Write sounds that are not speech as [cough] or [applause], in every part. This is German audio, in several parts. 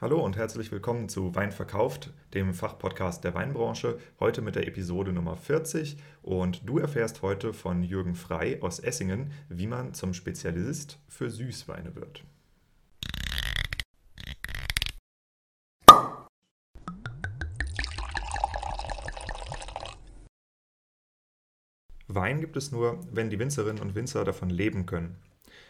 Hallo und herzlich willkommen zu Wein verkauft, dem Fachpodcast der Weinbranche, heute mit der Episode Nummer 40 und du erfährst heute von Jürgen Frei aus Essingen, wie man zum Spezialist für Süßweine wird. Wein gibt es nur, wenn die Winzerinnen und Winzer davon leben können.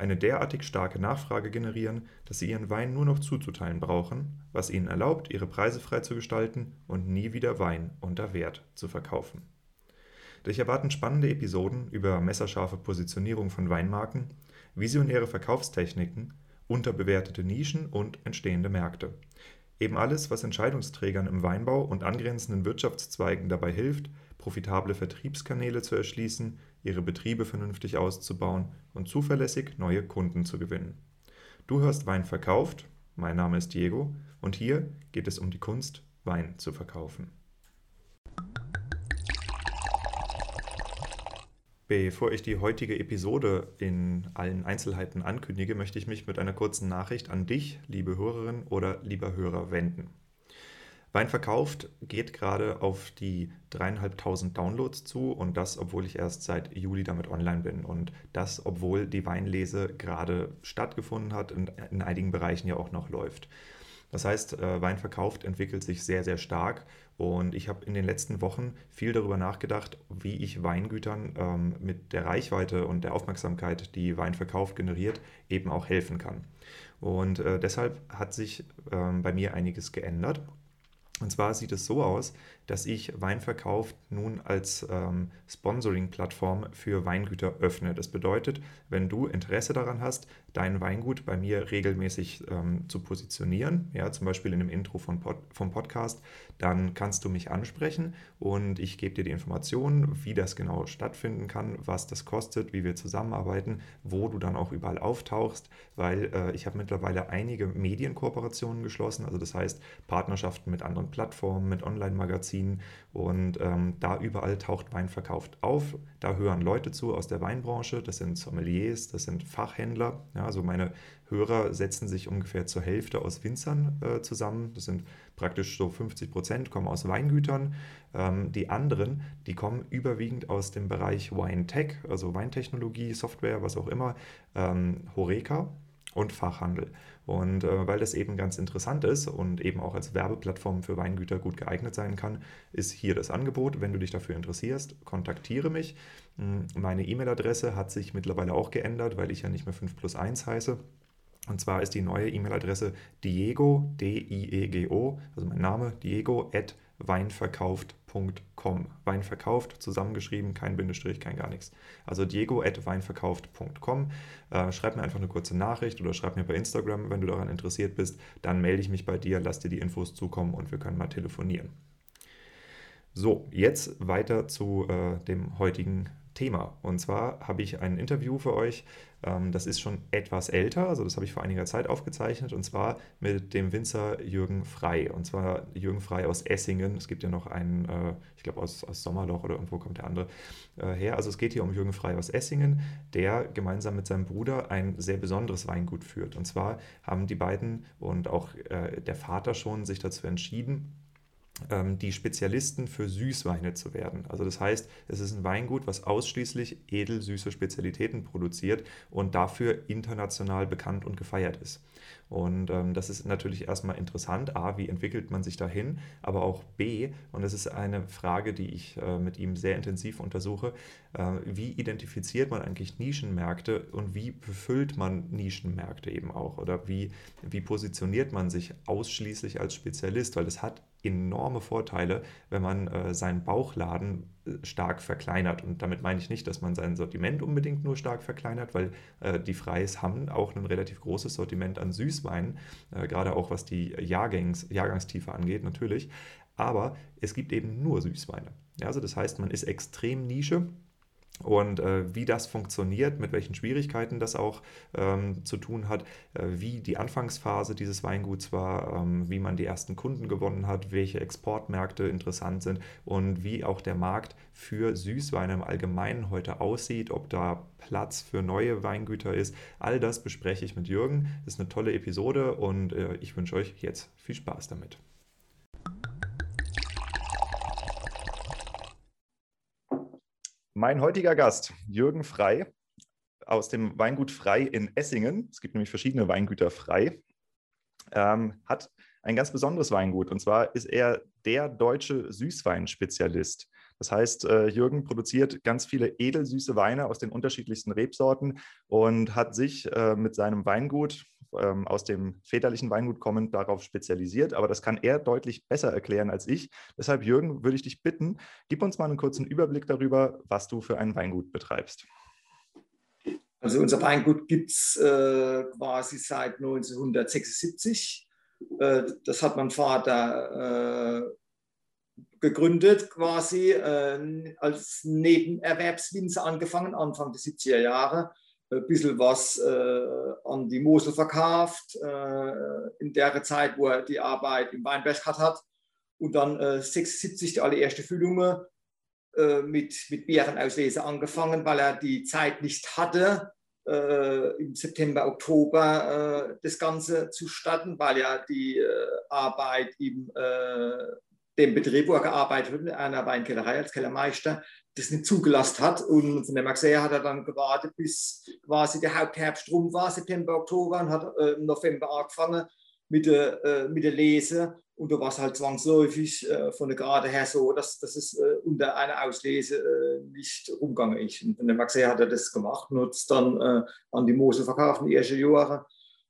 eine derartig starke Nachfrage generieren, dass sie ihren Wein nur noch zuzuteilen brauchen, was ihnen erlaubt, ihre Preise frei zu gestalten und nie wieder Wein unter Wert zu verkaufen. Dich erwarten spannende Episoden über messerscharfe Positionierung von Weinmarken, visionäre Verkaufstechniken, unterbewertete Nischen und entstehende Märkte. Eben alles, was Entscheidungsträgern im Weinbau und angrenzenden Wirtschaftszweigen dabei hilft, profitable Vertriebskanäle zu erschließen, ihre Betriebe vernünftig auszubauen und zuverlässig neue Kunden zu gewinnen. Du hörst Wein verkauft, mein Name ist Diego und hier geht es um die Kunst, Wein zu verkaufen. Bevor ich die heutige Episode in allen Einzelheiten ankündige, möchte ich mich mit einer kurzen Nachricht an dich, liebe Hörerin oder lieber Hörer, wenden. Wein verkauft geht gerade auf die dreieinhalbtausend Downloads zu und das, obwohl ich erst seit Juli damit online bin und das, obwohl die Weinlese gerade stattgefunden hat und in einigen Bereichen ja auch noch läuft. Das heißt, äh, Wein verkauft entwickelt sich sehr, sehr stark und ich habe in den letzten Wochen viel darüber nachgedacht, wie ich Weingütern ähm, mit der Reichweite und der Aufmerksamkeit, die Wein verkauft generiert, eben auch helfen kann. Und äh, deshalb hat sich ähm, bei mir einiges geändert. Und zwar sieht es so aus, dass ich Weinverkauf nun als ähm, Sponsoring-Plattform für Weingüter öffne. Das bedeutet, wenn du Interesse daran hast, dein Weingut bei mir regelmäßig ähm, zu positionieren, ja, zum Beispiel in dem Intro von Pod, vom Podcast, dann kannst du mich ansprechen und ich gebe dir die Informationen, wie das genau stattfinden kann, was das kostet, wie wir zusammenarbeiten, wo du dann auch überall auftauchst, weil äh, ich habe mittlerweile einige Medienkooperationen geschlossen, also das heißt Partnerschaften mit anderen Plattformen, mit Online-Magazinen, ziehen. Und ähm, da überall taucht Wein verkauft auf. Da hören Leute zu aus der Weinbranche. Das sind Sommeliers, das sind Fachhändler. Ja, also meine Hörer setzen sich ungefähr zur Hälfte aus Winzern äh, zusammen. Das sind praktisch so 50 Prozent kommen aus Weingütern. Ähm, die anderen, die kommen überwiegend aus dem Bereich Wine Tech, also Weintechnologie, Software, was auch immer, ähm, Horeca und Fachhandel. Und äh, weil das eben ganz interessant ist und eben auch als Werbeplattform für Weingüter gut geeignet sein kann, ist hier das Angebot. Wenn du dich dafür interessierst, kontaktiere mich. Hm, meine E-Mail-Adresse hat sich mittlerweile auch geändert, weil ich ja nicht mehr 5 plus 1 heiße. Und zwar ist die neue E-Mail-Adresse Diego, D-I-E-G-O, also mein Name, Diego at weinverkauft.com. Weinverkauft, zusammengeschrieben, kein Bindestrich, kein gar nichts. Also diego at weinverkauft.com. Äh, schreib mir einfach eine kurze Nachricht oder schreib mir bei Instagram, wenn du daran interessiert bist. Dann melde ich mich bei dir, lass dir die Infos zukommen und wir können mal telefonieren. So, jetzt weiter zu äh, dem heutigen Thema. Und zwar habe ich ein Interview für euch, ähm, das ist schon etwas älter, also das habe ich vor einiger Zeit aufgezeichnet, und zwar mit dem Winzer Jürgen Frei. Und zwar Jürgen Frei aus Essingen. Es gibt ja noch einen, äh, ich glaube aus, aus Sommerloch oder irgendwo kommt der andere äh, her. Also es geht hier um Jürgen Frei aus Essingen, der gemeinsam mit seinem Bruder ein sehr besonderes Weingut führt. Und zwar haben die beiden und auch äh, der Vater schon sich dazu entschieden, die Spezialisten für Süßweine zu werden. Also das heißt, es ist ein Weingut, was ausschließlich edelsüße Spezialitäten produziert und dafür international bekannt und gefeiert ist. Und ähm, das ist natürlich erstmal interessant. A, wie entwickelt man sich dahin? Aber auch B, und das ist eine Frage, die ich äh, mit ihm sehr intensiv untersuche, äh, wie identifiziert man eigentlich Nischenmärkte und wie befüllt man Nischenmärkte eben auch? Oder wie, wie positioniert man sich ausschließlich als Spezialist? Weil es hat enorme Vorteile, wenn man äh, seinen Bauchladen äh, stark verkleinert. Und damit meine ich nicht, dass man sein Sortiment unbedingt nur stark verkleinert, weil äh, die Freis haben auch ein relativ großes Sortiment an Süßweinen, äh, gerade auch was die Jahrgangs, Jahrgangstiefe angeht natürlich. Aber es gibt eben nur Süßweine. Ja, also das heißt, man ist extrem Nische und äh, wie das funktioniert, mit welchen Schwierigkeiten das auch ähm, zu tun hat, äh, wie die Anfangsphase dieses Weinguts war, ähm, wie man die ersten Kunden gewonnen hat, welche Exportmärkte interessant sind und wie auch der Markt für Süßweine im Allgemeinen heute aussieht, ob da Platz für neue Weingüter ist. All das bespreche ich mit Jürgen. Das ist eine tolle Episode und äh, ich wünsche euch jetzt viel Spaß damit. Mein heutiger Gast, Jürgen Frei aus dem Weingut Frei in Essingen. Es gibt nämlich verschiedene Weingüter Frei. Ähm, hat ein ganz besonderes Weingut und zwar ist er der deutsche Süßweinspezialist. Das heißt, äh, Jürgen produziert ganz viele edelsüße Weine aus den unterschiedlichsten Rebsorten und hat sich äh, mit seinem Weingut ähm, aus dem väterlichen Weingut kommend darauf spezialisiert. Aber das kann er deutlich besser erklären als ich. Deshalb, Jürgen, würde ich dich bitten, gib uns mal einen kurzen Überblick darüber, was du für ein Weingut betreibst. Also unser Weingut gibt es äh, quasi seit 1976. Äh, das hat mein Vater äh, gegründet, quasi äh, als Nebenerwerbswinzer angefangen, Anfang der 70er Jahre. Ein bisschen was äh, an die Mosel verkauft, äh, in der Zeit, wo er die Arbeit im Weinberg hat. Und dann äh, 76 die allererste Füllung äh, mit, mit Beerenauslese angefangen, weil er die Zeit nicht hatte, äh, im September, Oktober äh, das Ganze zu starten, weil ja die Arbeit im dem Betrieb, wo er gearbeitet hat, in einer Weinkellerei als Kellermeister, das nicht zugelassen hat. Und von dem her hat er dann gewartet, bis quasi der Hauptherbst rum war, September, Oktober, und hat äh, im November angefangen mit der, äh, mit der Lese. Und da war es halt zwangsläufig äh, von der Gerade her so, dass, dass es äh, unter einer Auslese äh, nicht rumgegangen ist. Und von dem her hat er das gemacht und hat es dann äh, an die Mosel verkauft den ersten Jahren.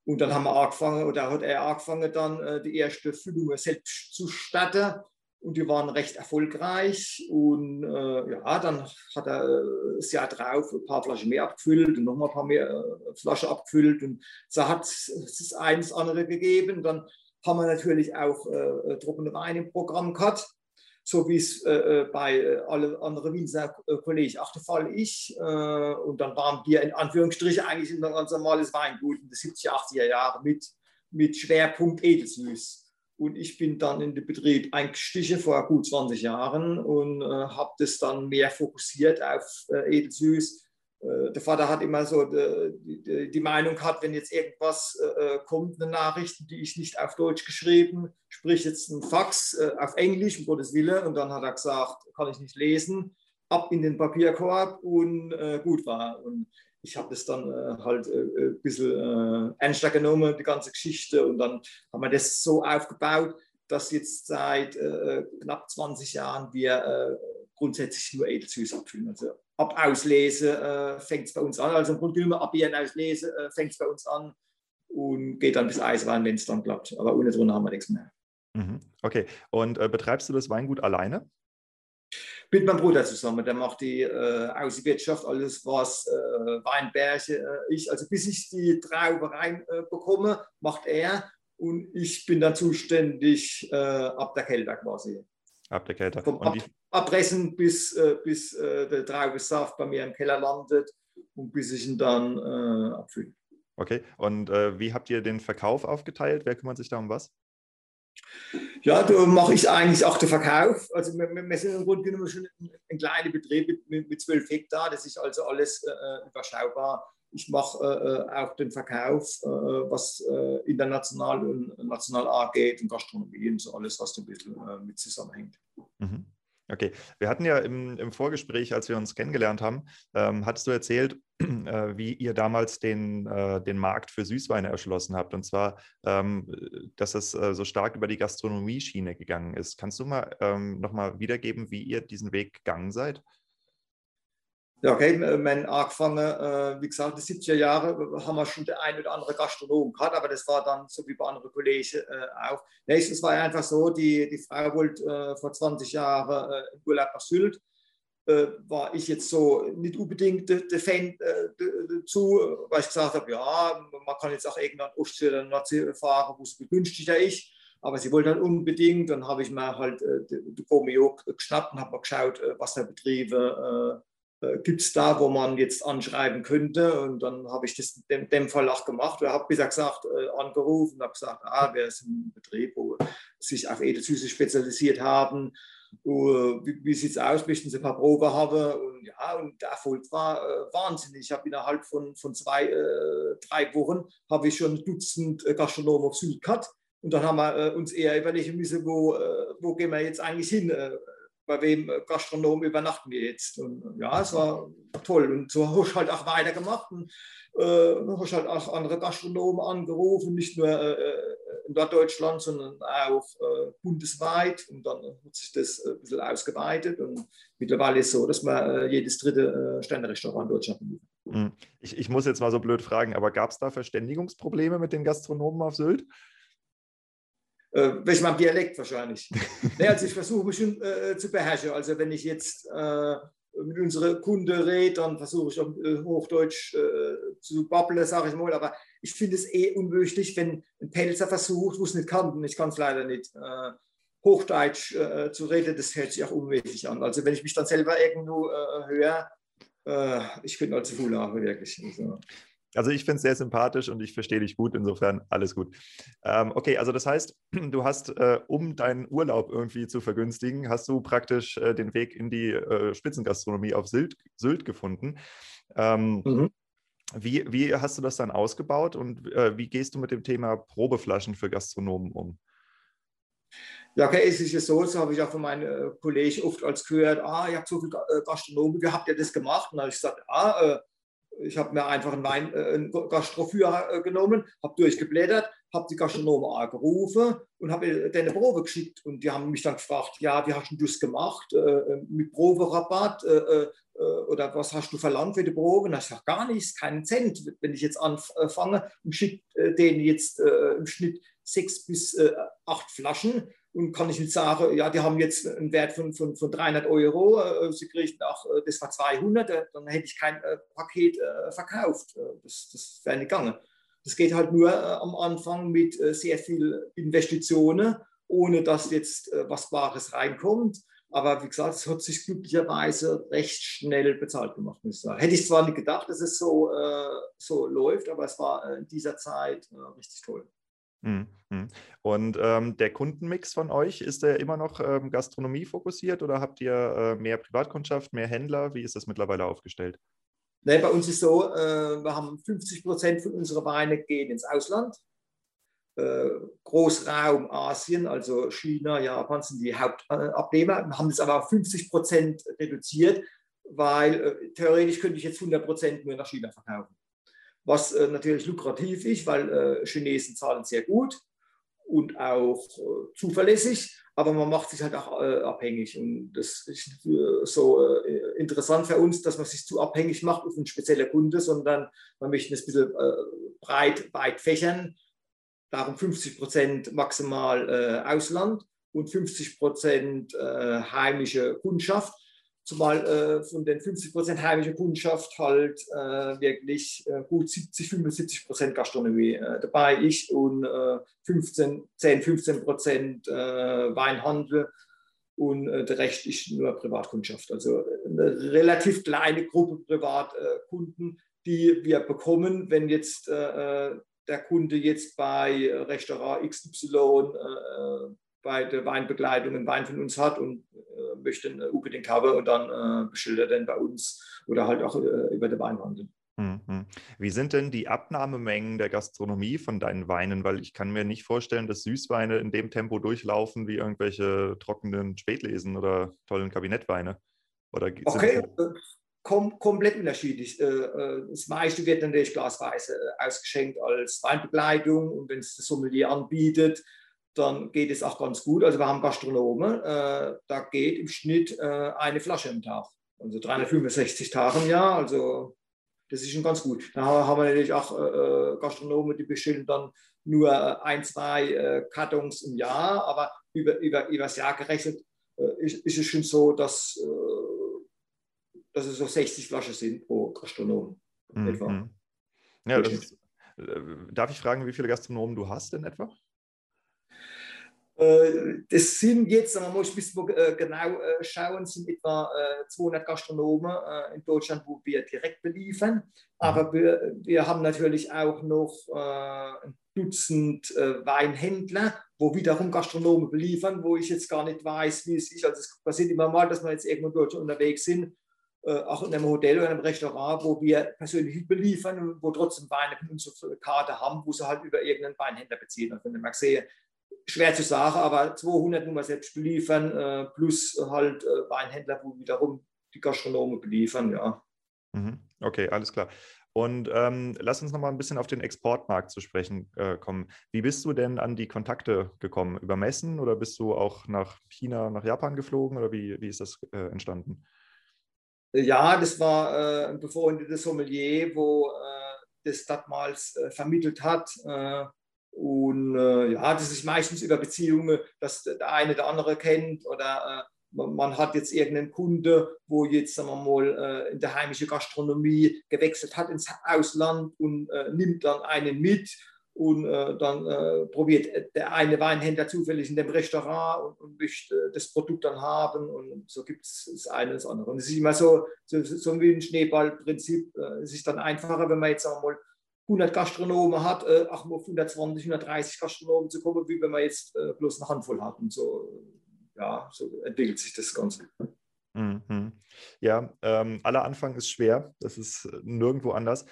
Und dann haben wir angefangen, oder hat er angefangen, dann die erste Füllung selbst zu starten und die waren recht erfolgreich. Und äh, ja, dann hat er äh, das Jahr drauf ein paar Flaschen mehr abgefüllt und nochmal ein paar mehr äh, Flaschen abgefüllt. Und so hat es eines andere gegeben. Dann haben wir natürlich auch äh, trockene Wein im Programm gehabt, so wie es äh, äh bei äh, allen anderen Winzer-Kollegen auch der Fall ist. und dann waren wir in Anführungsstrichen eigentlich ein ganz normales Weingut in den 70er, 80er Jahren mit, mit Schwerpunkt Edelsüß. Und ich bin dann in den Betrieb eingestiegen vor gut 20 Jahren und äh, habe das dann mehr fokussiert auf äh, Edelsüß. Äh, der Vater hat immer so die, die, die Meinung gehabt, wenn jetzt irgendwas äh, äh, kommt, eine Nachricht, die ich nicht auf Deutsch geschrieben, sprich jetzt ein Fax äh, auf Englisch, um Gottes Willen. Und dann hat er gesagt, kann ich nicht lesen, ab in den Papierkorb und gut war. Und ich habe das dann äh, halt äh, ein äh, bisschen äh, ernster genommen, die ganze Geschichte. Und dann haben wir das so aufgebaut, dass jetzt seit äh, knapp 20 Jahren wir äh, grundsätzlich nur Edelsüß abfüllen. Also ab Auslese fängt es bei uns an. Also im Grunde genommen ab Ihren Auslese fängt es bei uns an und geht dann bis Eiswein, wenn es dann klappt. Aber ohne drunter haben wir nichts mehr. Mhm. Okay. Und betreibst du das Weingut alleine? Mit meinem Bruder zusammen. Der macht die äh, Außenwirtschaft, alles was äh, Weinberge äh, ich. Also bis ich die Traube rein äh, macht er und ich bin dann zuständig äh, ab der Kälte quasi. Ab der Kälte. Vom Ab Abpressen bis, äh, bis der Traubensaft bei mir im Keller landet und bis ich ihn dann abfülle. Okay, und wie habt ihr den Verkauf aufgeteilt? Wer kümmert sich da um was? Ja, da mache ich eigentlich auch den Verkauf. Also wir, wir sind im Grunde genommen schon ein kleiner Betrieb mit, mit 12 Hektar. Das ist also alles äh, überschaubar. Ich mache äh, auch den Verkauf, äh, was äh, international und national angeht und Gastronomie und so alles, was da ein bisschen äh, mit zusammenhängt. Mhm. Okay, wir hatten ja im, im, Vorgespräch, als wir uns kennengelernt haben, ähm, hattest du erzählt, [clears throat] äh, wie ihr damals den, äh, den Markt für Süßweine erschlossen habt. Und zwar, ähm, dass es äh, so stark über die Gastronomie-Schiene gegangen ist. Kannst du mal ähm, nochmal wiedergeben, wie ihr diesen Weg gegangen seid? Ja, okay, man angefangen, äh, wie gesagt, die 70er Jahre haben wir schon der ein oder andere Gastronom gehabt, aber das war dann so wie bei anderen Kollegen äh, auch. Nächstes war einfach so, die, die Frau wollte äh, vor 20 Jahren äh, im Urlaub nach Sylt, äh, war ich jetzt so nicht unbedingt der, Fan äh, weil ich gesagt habe, ja, man kann jetzt auch irgendwann Ostsee oder Nordsee fahren, wo es begünstigter ist. Aber sie wollte dann unbedingt, dann habe ich mir halt äh, die Romeo geschnappt und habe mal geschaut, was der Betriebe äh, gibt es da, wo man jetzt anschreiben könnte. Und dann habe ich das in dem, Fall auch gemacht. Ich habe bisher gesagt, äh, angerufen und habe gesagt, ah, wer ist ein Betrieb, wo sich auf Edelzüse spezialisiert haben. Wie, wie sieht es aus, möchten Sie ein paar Probe haben? Und ja, und der Erfolg war äh, wahnsinnig. Ich habe innerhalb von, von zwei, äh, drei Wochen habe ich schon ein Dutzend äh, Gastronomen auf Sylt gehabt. Und dann haben wir äh, uns eher überlegen müssen, wo, äh, wo gehen wir jetzt eigentlich hin? Bei wem äh, Gastronom übernachten wir jetzt. Und ja, es war toll. Und so [laughs] habe ich halt auch weitergemacht und äh, habe ich halt auch andere Gastronomen angerufen, nicht nur äh, äh, in Norddeutschland, sondern auch äh, bundesweit. Und dann hat sich das ein bisschen ausgeweitet. Und mittlerweile ist es so, dass man äh, jedes dritte äh, Sterne-Restaurant in Deutschland besucht. Hm. Ich, ich muss jetzt mal so blöd fragen, aber gab es da Verständigungsprobleme mit den Gastronomen auf Sylt? Äh, welch meinem Dialekt wahrscheinlich. [laughs] nee, also ich versuche mich schon äh, zu beherrschen. Also wenn ich jetzt äh, mit unseren Kunden rede, dann versuche ich auch äh, Hochdeutsch äh, zu babbeln, sage ich mal. Aber ich finde es eh unmöglich, wenn ein Pelzer versucht, wo es nicht kann, und ich kann es leider nicht, äh, Hochdeutsch zu reden, das hört sich auch unmöglich an. Also wenn ich mich dann selber irgendwo höre, ich bin also Fulare wirklich. Also. Also ich finde es sehr sympathisch und ich verstehe dich gut, insofern alles gut. Ähm, okay, also das heißt, [clears throat] du hast, äh, um deinen Urlaub irgendwie zu vergünstigen, hast du praktisch äh, den Weg in die äh, Spitzengastronomie auf Sylt, Sylt gefunden. Ähm, mhm. wie, wie hast du das dann ausgebaut und äh, wie gehst du mit dem Thema Probeflaschen für Gastronomen um? Ja, okay, es ist ja so, so habe ich auch von meinen äh, Kollegen oft als gehört, ah, ihr habt so viele äh, Gastronomen gehabt, ihr das gemacht. Und dann habe ich gesagt, ah, ich habe mir einfach einen, Wein, äh, einen Gastroführer äh, genommen, habe durchgeblättert, habe die Gastronomen angerufen und habe denen eine Probe geschickt. Und die haben mich dann gefragt, ja, wie hast du das gemacht? Äh, äh mit Proberabatt? Äh, äh, oder was hast du verlangt für die Probe? Und ich sage, gar nichts, keinen Cent. Wenn ich jetzt anfange und schicke denen jetzt im Schnitt sechs bis acht Flaschen, und kann ich nicht sagen, ja, die haben jetzt einen Wert von, von, von 300 Euro, äh, sie kriegen auch, äh, das war 200, äh, dann hätte ich kein Paket verkauft. Das, das wäre nicht gegangen. Das geht halt nur am Anfang mit sehr viel Investitionen, ohne dass jetzt was Wahres reinkommt. Aber wie gesagt, es hat sich glücklicherweise recht schnell bezahlt gemacht. Hätte ich zwar nicht gedacht, dass es so, so läuft, aber es war in dieser Zeit richtig toll. Mhm, mhm. Und ähm, der Kundenmix von euch, ist der immer noch ähm, Gastronomie fokussiert oder habt ihr äh, mehr Privatkundschaft, mehr Händler? Wie ist das mittlerweile aufgestellt? Nee, bei uns ist so, äh, wir haben 50 Prozent von unseren Weine gehen ins Ausland. Äh, Großraum Asien, also China, Japan sind die Hauptabnehmer. Wir haben das aber auf 50 Prozent reduziert, weil äh, theoretisch könnte ich jetzt 100 Prozent nur nach China verkaufen was äh, natürlich lukrativ ist, weil äh, Chinesen zahlen sehr gut und auch äh, zuverlässig, aber man macht sich halt auch äh, abhängig. Und das ist so äh, interessant für uns, dass man sich zu abhängig macht auf einen speziellen Kunde, sondern man möchte es ein bisschen äh, breit, weit fächern. Darum 50 Prozent maximal Ausland und 50 Prozent heimische Kundschaft zumal äh, von den 50 Prozent heimischer Kundschaft halt äh, wirklich äh, gut 70, 75 Prozent Gastronomie äh, dabei ist und 15, 10, 15 Prozent äh, Weinhandel und äh, der Rest ist nur Privatkundschaft. Also eine relativ kleine Gruppe Privatkunden, die wir bekommen, wenn jetzt der Kunde jetzt bei Restaurant XY bei der Weinbegleitung einen Wein von uns hat und äh, möchte ihn unbedingt haben und dann äh, beschildert er bei uns oder halt auch äh, über den Weinhandel. Mhm. Wie sind denn die Abnahmemengen der Gastronomie von deinen Weinen? Weil ich kann mir nicht vorstellen, dass Süßweine in dem Tempo durchlaufen wie irgendwelche trockenen Spätlesen oder tollen Kabinettweine. Oder okay, äh, kom komplett unterschiedlich. Äh, äh, das meiste wird natürlich glasweise ausgeschenkt als Weinbegleitung und wenn es das Sommelier anbietet, dann geht es auch ganz gut. Also wir haben Gastronomen, äh, da geht im Schnitt äh, eine Flasche im Tag. Also 365 Tage im Jahr, also das ist schon ganz gut. Da haben wir natürlich auch äh, äh Gastronomen, die bestellen dann nur äh, ein, zwei äh, Kartons im Jahr, aber über, über, über das Jahr gerechnet ist, ist, es schon so, dass, dass es so 60 Flaschen sind pro Gastronom. Mhm. Etwa. Ja, ist, darf ich fragen, wie viele Gastronomen du hast in etwa? Äh, das sind jetzt, man muss ein bisschen äh, genau äh, schauen, sind etwa 200 Gastronomen in Deutschland, wo wir direkt beliefern. Aber mhm. wir, wir haben natürlich auch noch ein Dutzend Weinhändler, wo wiederum Gastronomen beliefern, wo ich jetzt gar nicht weiß, wie es ist. Also es passiert immer mal, dass wir jetzt irgendwo in Deutschland unterwegs sind, auch in einem Hotel oder einem Restaurant, wo wir persönlich beliefern und wo trotzdem Weine von unserer Karte haben, wo sie halt über irgendeinen Weinhändler beziehen. Und wenn ich mal sehe, schwer zu sagen, aber 200 muss man selbst beliefern, äh, plus halt äh, Weinhändler, wo wiederum die Gastronomen beliefern, ja. Mhm. Okay, alles klar. Und ähm, lass uns noch mal ein bisschen auf den Exportmarkt zu sprechen äh, kommen. Wie bist du denn an die Kontakte gekommen? Über Messen oder bist du auch nach China, nach Japan geflogen oder wie, wie ist das äh, entstanden? Ja, das war äh, ein befreundetes Sommelier, wo äh, das damals vermittelt hat und äh, ja, das ist meistens über Beziehungen, dass der eine der andere kennt oder äh, man, hat jetzt irgendeinen Kunde, wo jetzt, sagen wir mal, äh, in der heimischen Gastronomie gewechselt hat ins Ausland und äh, nimmt dann einen mit und äh, dann äh, probiert der eine Weinhändler zufällig in dem Restaurant und, und möchte das Produkt dann haben und so gibt es das eine und das andere. Und es ist immer so, so, so wie ein Schneeballprinzip. es ist dann einfacher, wenn man jetzt, sagen wir mal, 100 Gastronomen hat, äh, auch auf 120, 130 Gastronomen zu kommen, wie wenn man jetzt äh, bloß eine Handvoll hat. Und so, ja, so entwickelt sich das Ganze. Mhm. Ja, ähm, aller Anfang ist schwer. Das ist nirgendwo anders.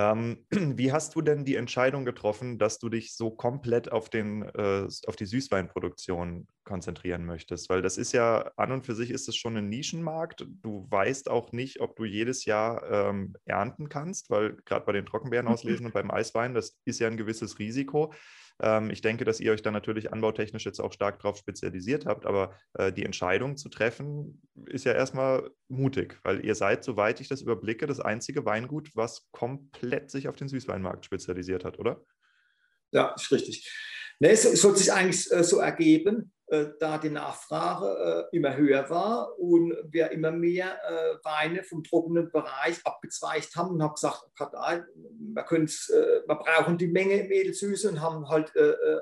Ähm, [clears throat] wie hast du denn die Entscheidung getroffen, dass du dich so komplett auf, den, äh, auf die Süßweinproduktion konzentrieren möchtest? Weil das ist ja, an und für sich ist es schon ein Nischenmarkt. Du weißt auch nicht, ob du jedes Jahr ähm, ernten kannst, weil gerade bei den Trockenbeeren auslesen und beim Eiswein, das ist ja ein gewisses Risiko. Ähm, ich denke, dass ihr euch da natürlich anbautechnisch jetzt auch stark darauf spezialisiert habt, aber äh, die Entscheidung zu treffen ist ja erstmal mutig, weil ihr seid, soweit ich das überblicke, das einzige Weingut, was komplett sich auf den Süßweinmarkt spezialisiert hat, oder? Ja, ist richtig. Nee, es, es hat sich eigentlich äh, so ergeben. Äh, da die Nachfrage äh, immer höher war und wir immer mehr äh, Weine vom trockenen Bereich abgezweigt haben und haben gesagt, wir, wir brauchen die Menge im Edelsüße und haben halt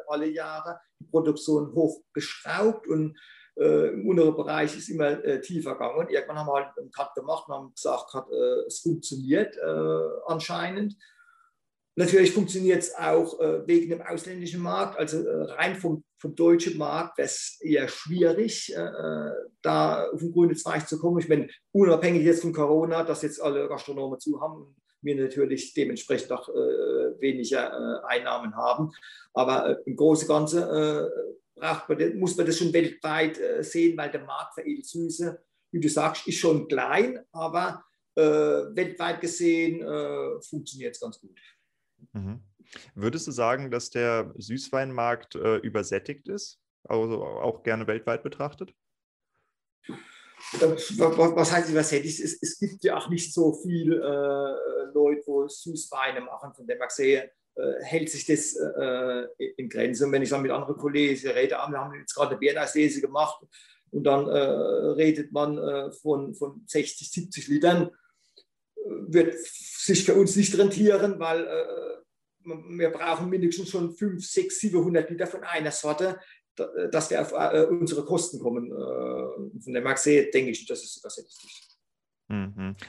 alle Jahre die Produktion hochgeschraubt und im unteren Bereich ist immer tiefer gegangen. Und irgendwann haben wir halt einen Cut gemacht und haben gesagt, es funktioniert anscheinend. Natürlich funktioniert es auch äh, wegen dem ausländischen Markt, also äh, rein vom, vom deutschen Markt wäre es eher schwierig, äh, äh, da auf den grünen Zweig zu kommen. Ich meine, unabhängig jetzt von Corona, dass jetzt alle Gastronomen zu haben wir natürlich dementsprechend auch äh, weniger äh, Einnahmen haben. Aber im Großen und Ganzen man, muss man das schon weltweit sehen, weil der Markt für Edelsüße, wie du sagst, ist schon klein, aber weltweit gesehen funktioniert es ganz gut. Mhm. Würdest du sagen, dass der Süßweinmarkt äh, übersättigt ist? Also auch gerne weltweit betrachtet? Was heißt übersättigt? Es, es gibt ja auch nicht so viele äh, Leute, wo Süßweine machen. Von dem ich sehe, äh, hält sich das äh, in Grenzen. Und wenn ich dann mit anderen Kollegen rede, wir haben jetzt gerade eine Bäreneislese gemacht und dann äh, redet man äh, von, von 60, 70 Litern wird sich für uns nicht rentieren, weil äh, wir brauchen mindestens schon 5, 6, 700 Liter von einer Sorte, dass wir auf äh, unsere Kosten kommen. Äh, von der Maxe denke ich, übersetzt ist. Mhm.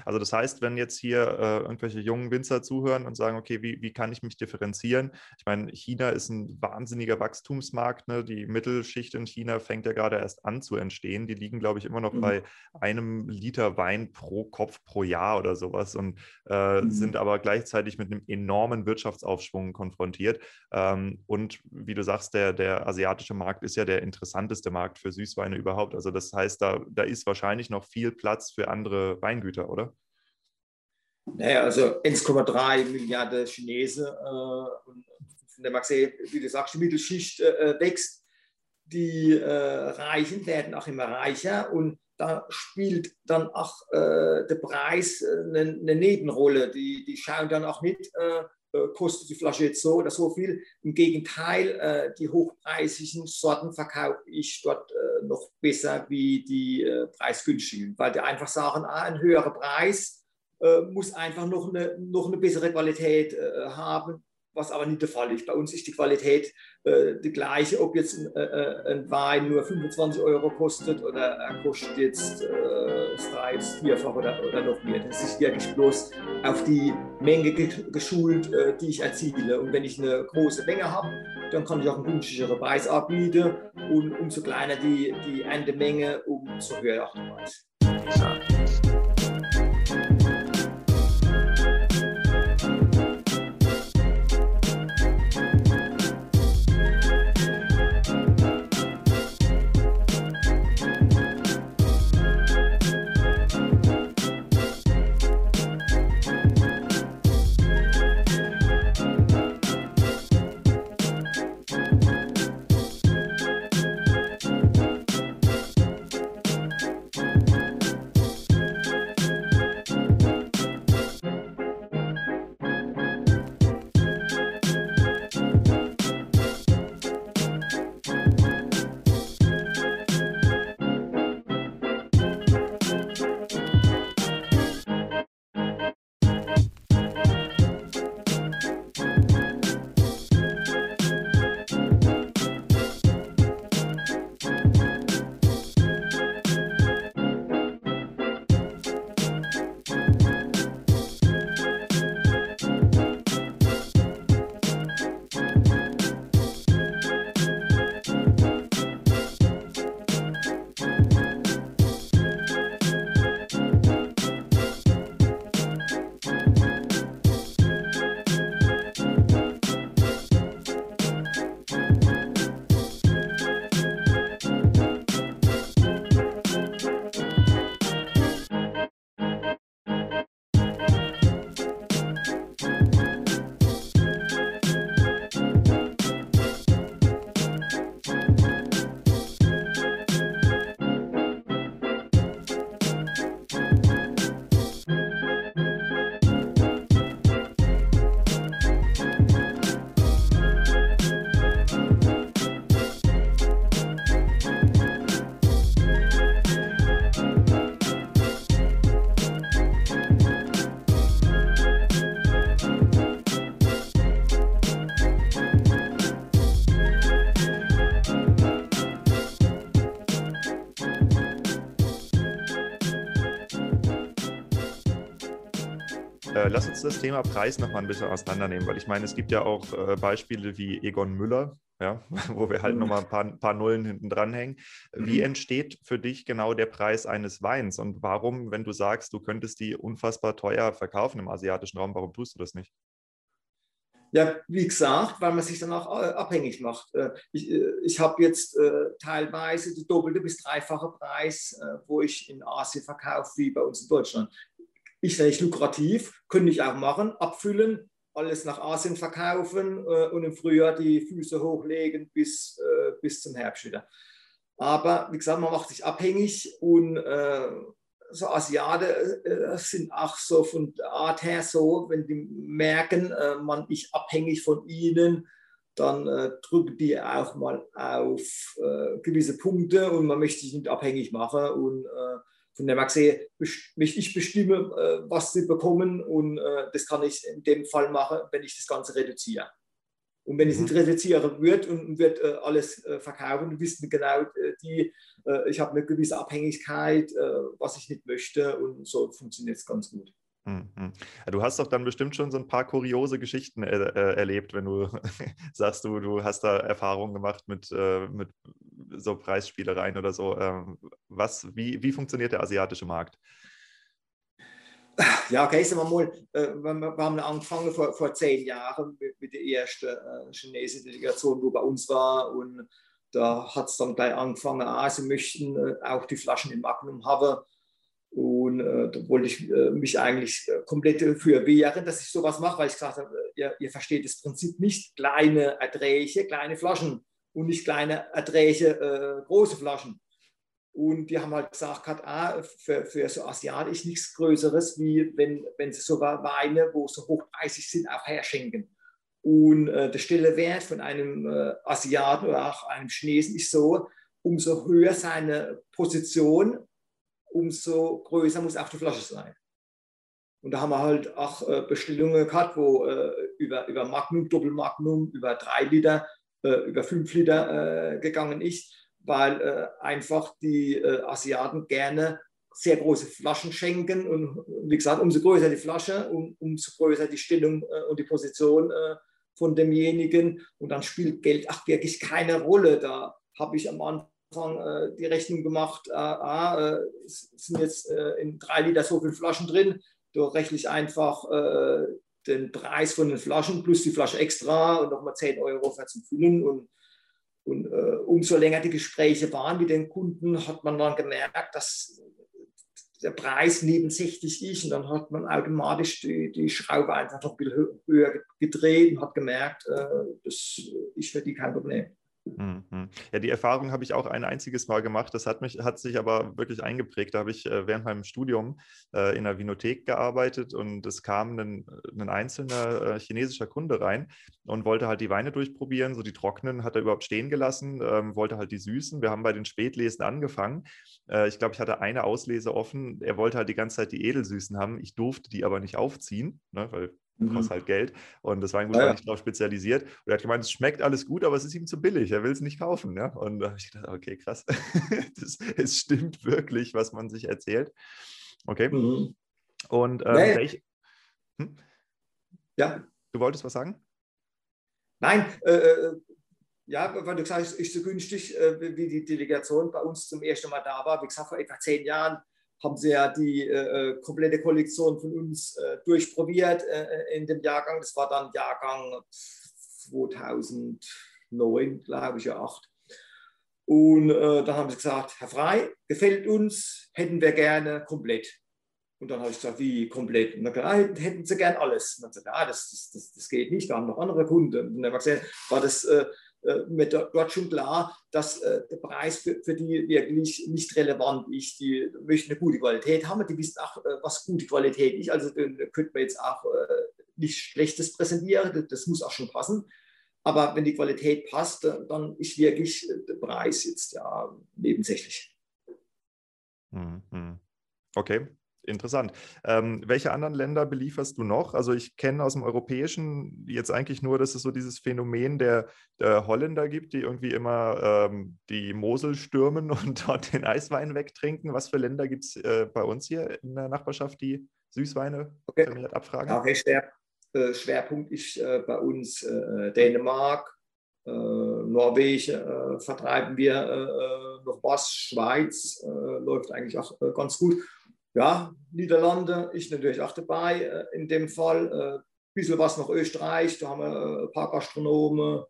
Also das heißt, wenn jetzt hier äh, irgendwelche jungen Winzer zuhören und sagen, okay, wie, wie kann ich mich differenzieren? Ich meine, China ist ein wahnsinniger Wachstumsmarkt. Ne? Die Mittelschicht in China fängt ja gerade erst an zu entstehen. Die liegen, glaube ich, immer noch mhm. bei einem Liter Wein pro Kopf pro Jahr oder sowas und äh, mhm. sind aber gleichzeitig mit einem enormen Wirtschaftsaufschwung konfrontiert. Ähm, und wie du sagst, der, der asiatische Markt ist ja der interessanteste Markt für Süßweine überhaupt. Also das heißt, da, da ist wahrscheinlich noch viel Platz für andere Weine. Weingüter, oder? Naja, also 1,3 Milliarden Chinesen. Äh, und der Maxe, wie du sagst, die Mittelschicht äh, wächst. Die äh, Reichen werden auch immer reicher und da spielt dann auch äh, der Preis eine, äh, eine, Nebenrolle. Die, die schauen dann auch äh, äh, kostet die Flasche jetzt so oder so viel. Im Gegenteil, die hochpreisigen Sorten verkaufe ich dort noch besser wie die preisgünstigen, weil die einfach sagen, ah, ein höherer Preis muss einfach noch eine, noch eine bessere Qualität haben was aber nicht der Fall ist. Bei uns ist die Qualität äh, die gleiche, ob jetzt ein, äh, ein, Wein nur 25 Euro kostet oder er kostet jetzt äh, das vierfach oder, oder noch mehr. Das ist wirklich bloß auf die Menge geschult, äh, die ich erziele. Und wenn ich eine große Menge habe, dann kann ich auch einen günstigeren Preis anbieten und umso kleiner die, die Endemenge, umso höher auch der Preis. Lass uns das Thema Preis noch mal ein bisschen auseinandernehmen, weil ich meine, es gibt ja auch äh, Beispiele wie Egon Müller, ja, [laughs] wo wir halt mhm. noch mal ein paar, paar Nullen hinten dranhängen. Wie mhm. entsteht für dich genau der Preis eines Weins und warum, wenn du sagst, du könntest die unfassbar teuer verkaufen im asiatischen Raum, warum tust du das nicht? Ja, wie gesagt, weil man sich dann auch äh, abhängig macht. Äh, ich, äh, ich habe jetzt teilweise den doppelte bis dreifache Preis, wo ich in Asien verkaufe, wie bei uns in Deutschland ist nicht lukrativ, könnte ich auch machen, abfüllen, alles nach Asien verkaufen äh, und im Frühjahr die Füße hochlegen bis, äh, bis zum Herbst wieder. Aber wie gesagt, man macht sich abhängig und äh, so Asiaten äh, sind auch so von der Art her so, wenn die merken, äh, man ist abhängig von ihnen, dann äh, drücken die auch mal auf gewisse Punkte und man möchte sich nicht abhängig machen und von dem her ich bestimme, äh, was sie bekommen und äh, das kann ich in dem Fall machen, wenn ich das Ganze reduziere. Und wenn ich es nicht mhm. reduzieren würde und wird äh, alles verkaufen, wissen genau die, ich habe eine gewisse Abhängigkeit, was ich nicht möchte und so funktioniert es ganz gut. Mhm. Du hast doch dann bestimmt schon so ein paar kuriose Geschichten er, äh, erlebt, wenn du [laughs] sagst, du, du hast da Erfahrungen gemacht mit, äh, mit so Preisspielereien oder so. Ähm, was, wie, wie funktioniert der asiatische Markt? Ja, okay, sagen wir mal, äh, wir haben angefangen vor, vor zehn Jahren mit, der ersten äh, chinesischen Delegation, wo bei uns war und da hat es dann gleich angefangen, ah, sie möchten äh, auch die Flaschen im Magnum haben und äh, da wollte ich äh, mich eigentlich äh, komplett dafür wehren, dass ich sowas mache, weil ich gesagt habe, äh, ihr, ihr, versteht das Prinzip nicht. Kleine Erträge, kleine Flaschen und nicht kleine Erträge, äh, große Flaschen. Und die haben halt gesagt, ah, für, für so ist nichts Größeres, wie wenn, wenn sie so Weine, wo so hochpreisig sind, auch herschenken. Und äh, der stille Wert von einem äh, Asiaten oder auch einem Chinesen ist so, umso höher seine Position umso größer muss auch die Flasche sein. Und da haben wir halt auch äh, Bestellungen gehabt, wo äh, über, über Magnum, Doppelmagnum, über drei Liter, äh, über fünf Liter äh, gegangen ist, weil äh, einfach die äh, Asiaten gerne sehr große Flaschen schenken. Und wie gesagt, umso größer die Flasche, um, umso größer die Stellung und die Position von demjenigen. Und dann spielt Geld ach wirklich keine Rolle. Da habe ich am Anfang die Rechnung gemacht, ah, es sind jetzt in drei Liter so viele Flaschen drin da rechne ich einfach äh, den Preis von den Flaschen plus die Flasche extra und nochmal 10 Euro für zum Füllen. Und, und äh, umso länger die Gespräche waren mit den Kunden, hat man dann gemerkt, dass der Preis nebensächlich ist und dann hat man automatisch die, die Schraube einfach noch ein bisschen höher gedreht und hat gemerkt, äh, das ist für die kein Problem. Mhm. Ja, die Erfahrung habe ich auch ein einziges Mal gemacht. Das hat mich, hat sich aber wirklich eingeprägt. Da habe ich äh, während meinem Studium äh, in einer Vinothek gearbeitet und es kam ein, ein einzelner äh, chinesischer Kunde rein und wollte halt die Weine durchprobieren. So die trockenen hat er überhaupt stehen gelassen, ähm, wollte halt die süßen. Wir haben bei den Spätlesen angefangen. Ich glaube, ich hatte eine Auslese offen. Er wollte halt die ganze Zeit die Edelsüßen haben. Ich durfte die aber nicht aufziehen, ne, weil mhm. Kostet halt Geld. Und das Weingut ja, war nicht darauf spezialisiert. Und er hat gemeint, es schmeckt alles gut, aber es ist ihm zu billig. Er will es nicht kaufen. Ja? Und da habe ich gedacht, okay, krass. [laughs] das, es stimmt wirklich, was man sich erzählt. Okay. Mhm. Und ähm, nee. welch, hm? ja. Du wolltest was sagen? Nein, äh, äh ja, weil du gesagt hast, ist so günstig, äh, wie die Delegation bei uns zum ersten Mal da war. Wie gesagt, vor etwa zehn Jahren haben sie ja die äh, äh, komplette Kollektion von uns äh, durchprobiert äh, in dem Jahrgang. Das war dann Jahrgang 2009, glaube ich, ja, 8. Und äh, dann haben sie gesagt, Herr Frei, gefällt uns, hätten wir gerne komplett. Und dann habe ich gesagt, wie komplett? Und dann gesagt, ah, hätten sie gern alles. Und dann gesagt, ja, das, das, das, geht nicht, wir haben noch andere Kunden. Und dann haben wir gesagt, war das äh, äh, mir dort schon klar, dass äh, der Preis für, für, die wirklich nicht relevant ist. Die möchten eine gute Qualität haben, die wissen auch, äh, was gute Qualität ist. Also da könnte man jetzt auch nichts Schlechtes präsentieren, das muss auch schon passen. Aber wenn die Qualität passt, dann ist wirklich der Preis jetzt ja nebensächlich. Mhm. Okay, Interessant. Ähm, welche anderen Länder belieferst du noch? Also ich kenne aus dem Europäischen jetzt eigentlich nur, dass es so dieses Phänomen der, der Holländer gibt, die irgendwie immer ähm, die Mosel stürmen [laughs] und dort den Eiswein wegtrinken. Was für Länder gibt es äh, bei uns hier in der Nachbarschaft, die Süßweine okay. vermehrt abfragen? Okay, Schwer, äh, Schwerpunkt ist äh, bei uns äh, Dänemark, äh, Norwegen äh, vertreiben wir noch was, Schweiz läuft eigentlich auch ganz gut ja, Niederlande ist natürlich auch dabei äh, in dem Fall. Ein äh, bisschen was nach Österreich, da haben wir äh, ein paar Gastronomen.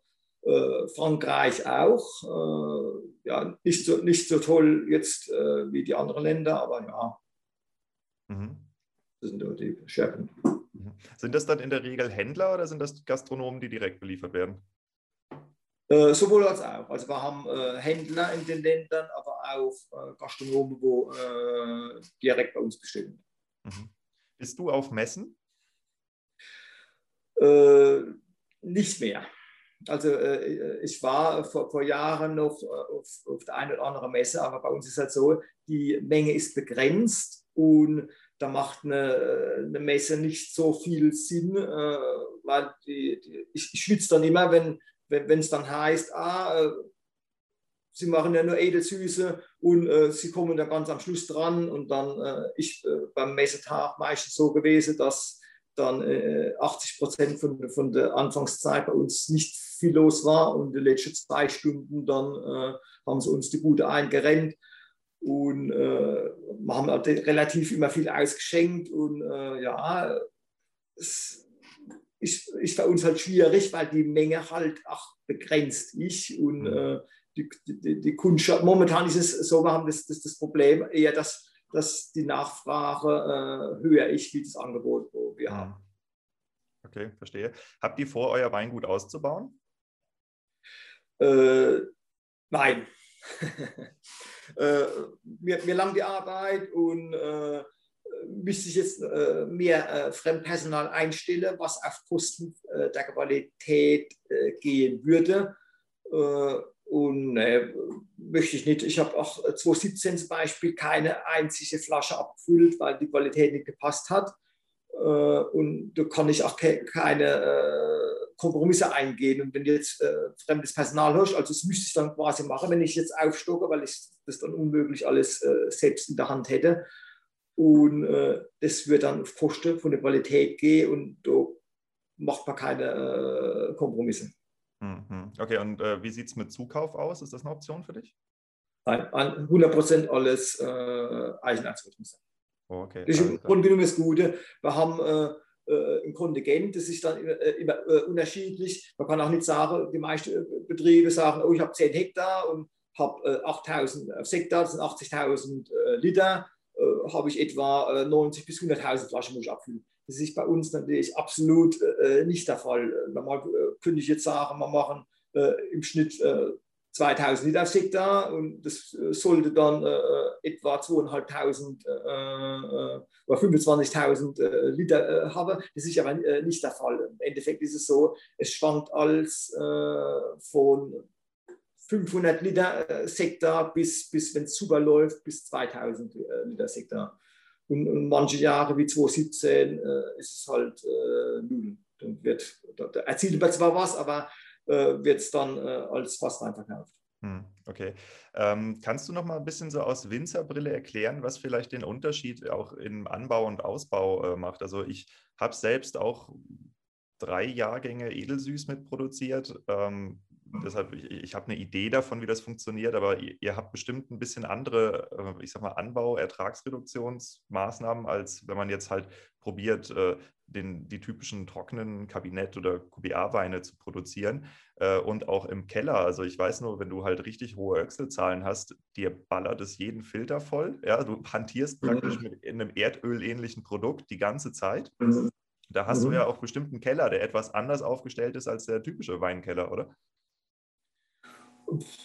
Frankreich auch. ja, nicht so, nicht so toll jetzt wie die anderen Länder, aber ja. Mhm. Das sind die Schwerpunkte. Mhm. Sind das dann in der Regel Händler oder sind das Gastronomen, die direkt beliefert werden? Äh, sowohl als auch. Also wir haben äh, Händler in den Ländern, aber auch äh, Gastronomen, wo äh, direkt bei uns bestellen. Mhm. Bist du auf Messen? Äh, nicht mehr. Also äh, ich war vor, vor Jahren noch auf, auf, der einen oder anderen Messe, aber bei uns ist es halt so, die Menge ist begrenzt und da macht eine, eine Messe nicht so viel Sinn, weil die, die, ich, ich schwitze dann immer, wenn wenn es dann heißt, ah, äh, sie machen ja nur Edelsüße und äh, sie kommen da ganz am Schluss dran und dann äh, ist äh, beim Messetag meistens so gewesen, dass dann äh, 80 Prozent von, von der Anfangszeit bei uns nicht viel los war und die letzten zwei Stunden dann äh, haben sie uns die Bude eingerennt und äh, wir haben halt relativ immer viel ausgeschenkt und ja, es, ist, ist für uns halt schwierig, weil die Menge halt auch begrenzt ist und mhm. äh, die, die, die, Kundschaft, momentan ist es so, wir haben das, das, das Problem eher, dass, dass die Nachfrage äh, höher ist wie das Angebot, wo wir mhm. haben. Okay, verstehe. Habt ihr vor, euer Weingut auszubauen? Äh, nein. [laughs] äh, mir, mir lang die Arbeit und äh, müsste ich jetzt äh, mehr äh, Fremdpersonal einstellen, was auf Kosten äh, der Qualität äh, gehen würde. Äh, und möchte ich nicht. Ich habe auch 2017 zum Beispiel keine einzige Flasche abgefüllt, weil die Qualität nicht gepasst hat. Äh, und da kann ich auch ke keine äh, Kompromisse eingehen. Und wenn jetzt äh, fremdes Personal hast, also das müsste ich dann quasi machen, wenn ich jetzt aufstocke, weil ich das dann unmöglich alles äh, selbst in der Hand hätte. Und äh, das wird dann auf Kosten von der Qualität gehen und da macht man keine äh, Kompromisse. Mhm. Okay, und äh, wie sieht es mit Zukauf aus? Ist das eine Option für dich? Nein, 100% alles äh, Eigenerzeugnisse. Okay, das ist im Grunde genommen das Gute. Wir haben äh, äh, ein Kontingent, das ist dann immer, äh, immer äh, unterschiedlich. Man kann auch nicht sagen, die meisten Betriebe sagen, oh, ich habe 10 Hektar und habe 8000 Hektar, das sind 80.000 Liter, habe ich etwa 90 bis 100.000 Flaschen muss ich abfüllen. Das ist bei uns natürlich absolut nicht der Fall. Normal könnte ich jetzt sagen, wir machen im Schnitt 2000 Liter aufs Hektar und das äh, sollte dann äh, etwa 2500 äh, äh, oder 25.000 äh, Liter äh, haben. Das ist aber nicht der Fall. Im Endeffekt ist es so, es schwankt als von 500 Liter Hektar bis, bis wenn es super läuft, bis 2000 Liter Hektar. Und, und, manche Jahre wie 2017 ist es halt null. Dann wird, da erzielt man zwar was, aber äh, wird es dann äh, als Fasswein verkauft. Hm, okay. Ähm, kannst du noch mal ein bisschen so aus Winzerbrille erklären, was vielleicht den Unterschied auch im Anbau und Ausbau äh, macht? Also ich habe selbst auch drei Jahrgänge Edelsüß mitproduziert. Ähm, deshalb, ich, ich habe eine Idee davon, wie das funktioniert, aber ihr, ihr, habt bestimmt ein bisschen andere, äh, ich sag mal, Anbau-, Ertragsreduktionsmaßnahmen, als wenn man jetzt halt probiert, äh, den, die typischen trockenen Kabinett- oder QBA-Weine zu produzieren äh, und auch im Keller. Also ich weiß nur, wenn du halt richtig hohe Öxelzahlen hast, dir ballert es jeden Filter voll. Ja, du hantierst praktisch mhm. mit einem erdölähnlichen Produkt die ganze Zeit. Mhm. Da hast mhm. du ja auch bestimmt einen Keller, der etwas anders aufgestellt ist als der typische Weinkeller, oder?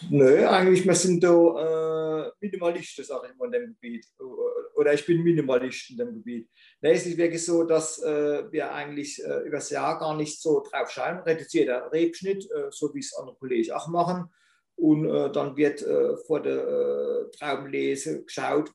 Nö, eigentlich, wir sind da äh, Minimalisten, sage ich mal, in dem Gebiet. Oder ich bin Minimalist in dem Gebiet. Nee, es ist wirklich so, dass äh, wir eigentlich äh, über das Jahr gar nicht so drauf schauen. Reduzierter Rebschnitt, äh, so wie es andere Kollegen auch machen. Und äh, dann wird äh, vor der Traubenlese geschaut,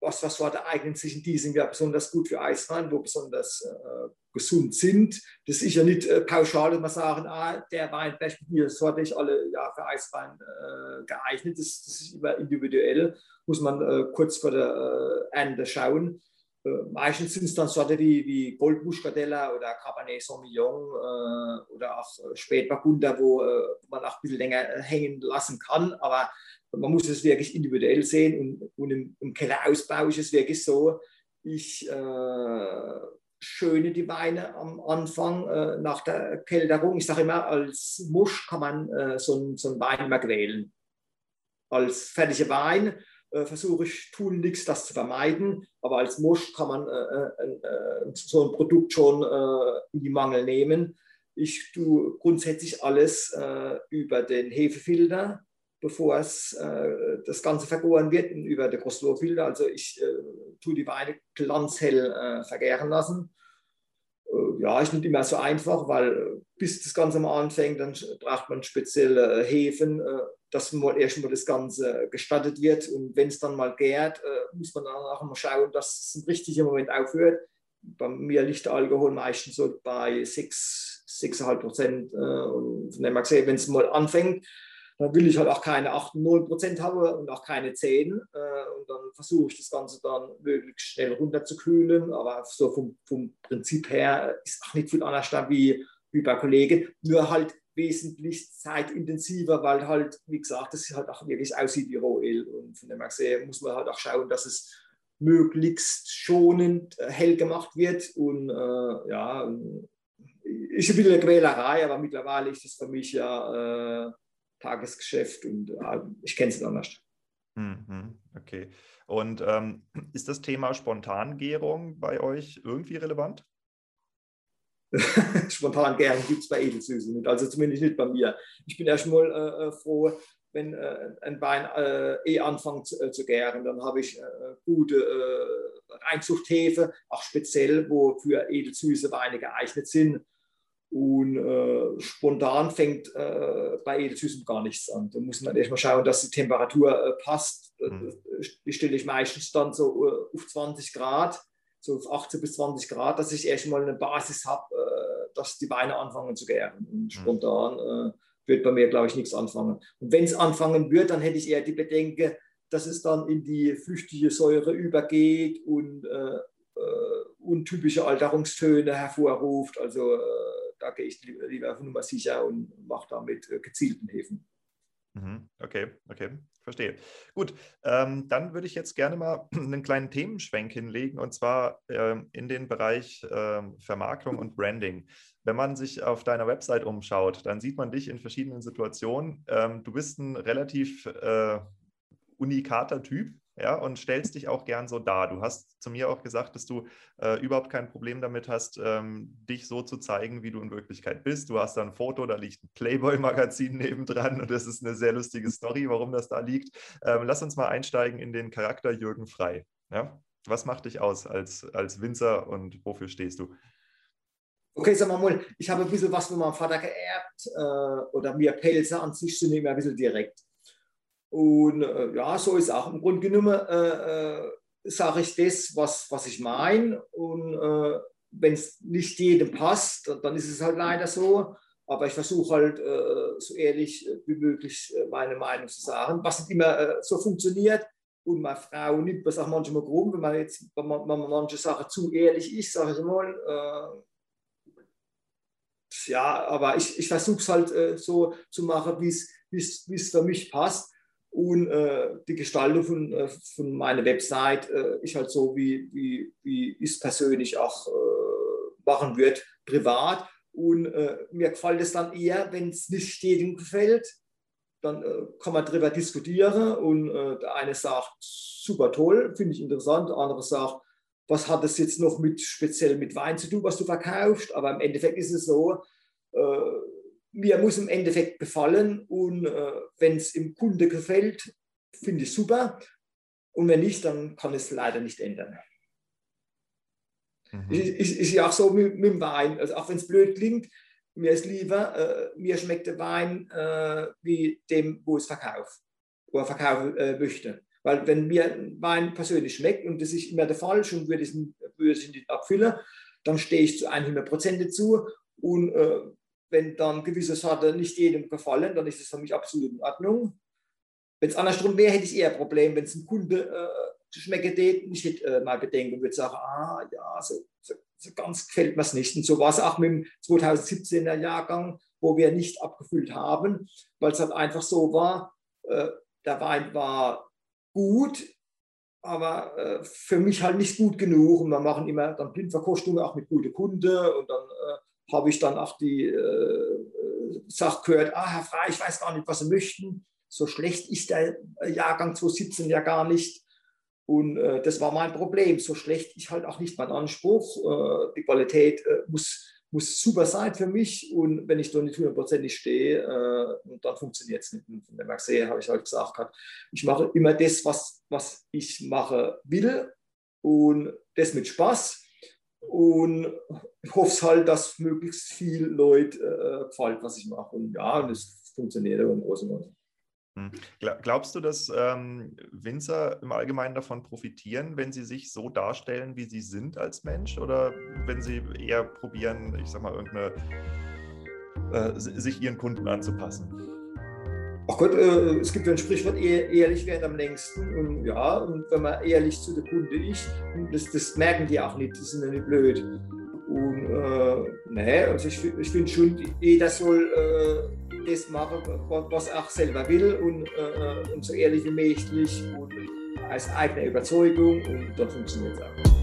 was, was der eignet sich in diesem Jahr besonders gut für Eiswein, wo besonders äh, gesund sind. Das ist ja nicht äh, pauschal, dass man sagen, ah, der Wein vielleicht mit dieser Sorte ist alle ja, für Eiswein äh, geeignet. Das, das, ist immer individuell, muss man äh, kurz vor der äh, Ernte schauen. Äh, meistens sind es dann Sorte wie, wie Goldmuschkadella oder Cabernet Sauvignon oder auch Spätburgunder, wo man auch ein bisschen länger hängen lassen kann. Aber man muss es wirklich individuell sehen und, und im, im, Kellerausbau ist es wirklich so, ich äh, schöne die Weine am Anfang äh, nach der Kälterung. Ich sage immer, als Musch kann man äh, so, einen Wein immer quälen. Als fertiger Wein äh, versuche ich tunlichst das zu vermeiden, aber als Musch kann man äh, äh, so ein Produkt schon in die Mangel nehmen. Ich tue grundsätzlich alles über den Hefefilter bevor es äh, das Ganze vergoren wird über der Großlurfilter. Also ich äh, tue die Weine glanzhell äh, vergären lassen. Äh, ja, ist nicht immer so einfach, weil äh, bis das Ganze mal anfängt, dann braucht man spezielle äh, Hefen, dass mal erstmal das Ganze gestattet wird. Und wenn es dann mal gärt, muss man dann auch mal schauen, dass es im richtigen Moment aufhört. Bei mir liegt der Alkohol meistens so bei 6, 6,5 Prozent. Und von dem her gesehen, wenn es mal anfängt, dann will ich halt auch keine 8, 0 Prozent haben und auch keine 10. Äh, und dann versuche ich das Ganze dann möglichst schnell runterzukühlen. Aber so vom, vom Prinzip her ist auch nicht viel anders da wie, wie bei Kollegen. Nur halt wesentlich zeitintensiver, weil halt, wie gesagt, das halt auch wirklich aussieht wie Rohöl. Und von dem her muss man halt auch schauen, dass es möglichst schonend äh, hell gemacht wird. Und äh, ja, ist ein bisschen eine Quälerei, aber mittlerweile ist das für mich ja äh, Tagesgeschäft und äh, ich kenne es anders. Mhm, okay. Und ähm, [clears throat] ist das Thema Spontangärung bei euch irgendwie relevant? [laughs] Spontangärung gibt es bei Edelsüßen nicht, also zumindest nicht bei mir. Ich bin erstmal äh, äh, froh, wenn äh, ein Wein äh, eh anfängt zu, äh, zu gären, dann habe ich äh, gute Reinzuchthefe, auch speziell, wo für edelsüße Weine geeignet sind. Und äh, spontan fängt äh, bei Edelsüßen gar nichts an. Da muss man erstmal schauen, dass die Temperatur äh, passt. Mhm. Die stelle ich meistens dann so äh, auf 20 Grad. so auf 18 bis 20 Grad, dass ich erstmal eine Basis habe, äh, dass die Weine anfangen zu gären. Und mhm. spontan äh, wird bei mir, glaube ich, nichts anfangen. Und wenn es anfangen wird, dann hätte ich eher die Bedenke, dass es dann in die flüchtige Säure übergeht und äh, äh untypische Alterungstöne hervorruft. Also äh, da gehe ich lieber auf Nummer sicher und mache damit äh, gezielten Hefen. Mhm. Okay, okay, verstehe. Gut, ähm, dann würde ich jetzt gerne mal [clears throat] einen kleinen Themenschwenk hinlegen und zwar ähm, in den Bereich ähm, Vermarktung und Branding. Wenn man sich auf deiner Website umschaut, dann sieht man dich in verschiedenen Situationen. Ähm, du bist ein relativ äh, unikater Typ, ja, und stellst dich auch gern so dar. Du hast zu mir auch gesagt, dass du äh, überhaupt kein Problem damit hast, ähm, dich so zu zeigen, wie du in Wirklichkeit bist. Du hast da ein Foto, da liegt ein Playboy-Magazin [laughs] nebendran und das ist eine sehr lustige Story, warum das da liegt. Ähm, lass uns mal einsteigen in den Charakter Jürgen Frei. Ja? Was macht dich aus als, als Winzer und wofür stehst du? Okay, wir mal, ich habe ein bisschen was von meinem Vater geerbt äh, oder mir Pelze an sich sind immer ein bisschen direkt. Und äh, ja, so ist auch im Grunde genommen, äh, äh, sage ich das, was, was ich meine. Und äh, wenn es nicht jedem passt, dann ist es halt leider so. Aber ich versuche halt äh, so ehrlich wie möglich meine Meinung zu sagen, was nicht immer so funktioniert. Und meine Frau nimmt das auch manchmal krumm, wenn man jetzt wenn man, wenn man manche Sachen zu ehrlich ist, sage ich mal. ja, aber ich, ich versuche es halt so zu machen, wie es für mich passt. Und äh, die Gestaltung von, äh, von meiner Website äh, ist halt so, wie, wie, wie ich es persönlich auch äh, machen würde, privat. Und äh, mir gefällt es dann eher, wenn es nicht jedem gefällt, dann äh, kann man darüber diskutieren. Und der eine sagt, super toll, finde ich interessant. Der andere sagt, was hat das jetzt noch mit speziell mit Wein zu tun, was du verkaufst? Aber im Endeffekt ist es so, mir muss im Endeffekt gefallen und äh, wenn es im Kunde gefällt, finde ich super. Und wenn nicht, dann kann es leider nicht ändern. Mhm. Ist, ist, ja auch so mit, mit, dem Wein. Also auch wenn es blöd klingt, mir ist lieber, äh, mir schmeckt der Wein äh, wie dem, wo es verkauft, wo er verkaufen äh, möchte. Weil wenn mir Wein persönlich schmeckt und das ist immer der Fall, schon würde ich, würde ich nicht abfüllen, dann stehe ich zu 100 Prozent dazu und äh, wenn dann gewisse Sachen nicht jedem gefallen, dann ist es für mich absolut in Ordnung. Wenn es andersrum wäre, hätte ich eher ein Problem, wenn es einem Kunde äh, schmeckt, ich hätte äh, mal Bedenken und würde sagen, ah ja, so, so, so ganz gefällt mir es nicht. Und so war es auch mit dem 2017er Jahrgang, wo wir nicht abgefüllt haben, weil es halt einfach so war, äh, der Wein war gut, aber äh, für mich halt nicht gut genug. Und wir machen immer dann Blindverkostungen auch mit guten Kunden und dann äh, habe ich dann auch die äh, Sache gehört, ah, Herr Frey, ich weiß gar nicht, was Sie möchten. So schlecht ist der Jahrgang 2017 ja gar nicht. Und äh, das war mein Problem. So schlecht ist halt auch nicht mein Anspruch. Äh, die Qualität äh, muss, muss super sein für mich. Und wenn ich da nicht hundertprozentig stehe, äh, dann funktioniert es nicht. Und von dem her habe ich halt gesagt, ich mache immer das, was, was ich machen will. Und das mit Spaß und hoffe halt, dass möglichst viel Leute äh, gefällt, was ich mache. Und ja, es funktioniert im Großen und hm. Glaubst du, dass ähm, Winzer im Allgemeinen davon profitieren, wenn sie sich so darstellen, wie sie sind als Mensch? Oder wenn sie eher probieren, ich sag mal, irgendeine, äh, sich ihren Kunden anzupassen? Ach Gott, äh, es gibt ein Sprichwort, ehrlich wird am längsten. Und ja, und wenn man ehrlich zu der Kunde ist, das, das merken die auch nicht, die sind ja nicht blöd. Und äh, nee, also ich, ich finde schon, jeder soll äh, das machen, was er auch selber will und, äh, und so ehrlich wie möglich und als eigene Überzeugung und dann funktioniert es auch.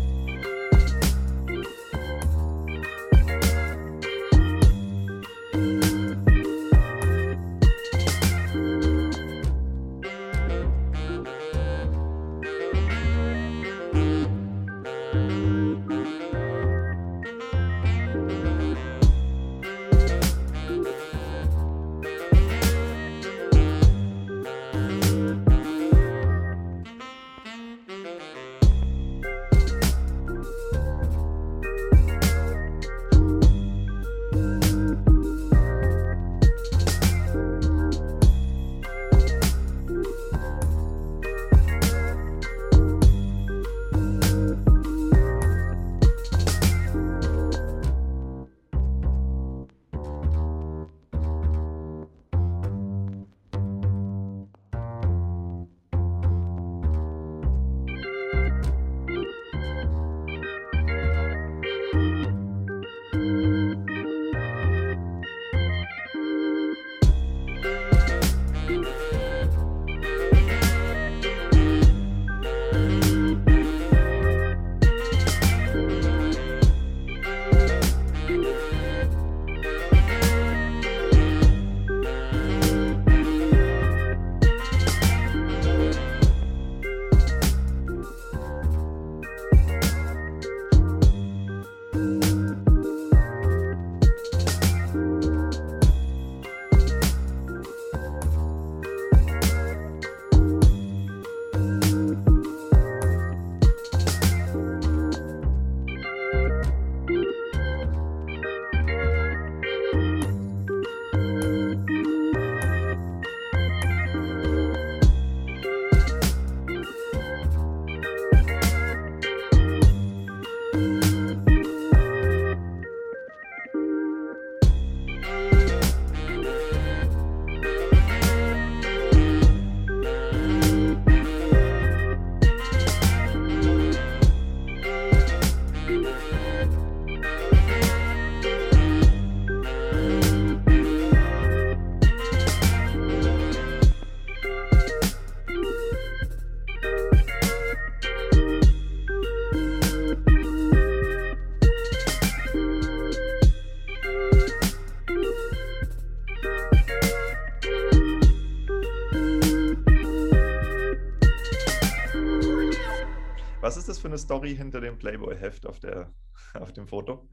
Story hinter dem Playboy-Heft auf, [laughs] auf dem Foto?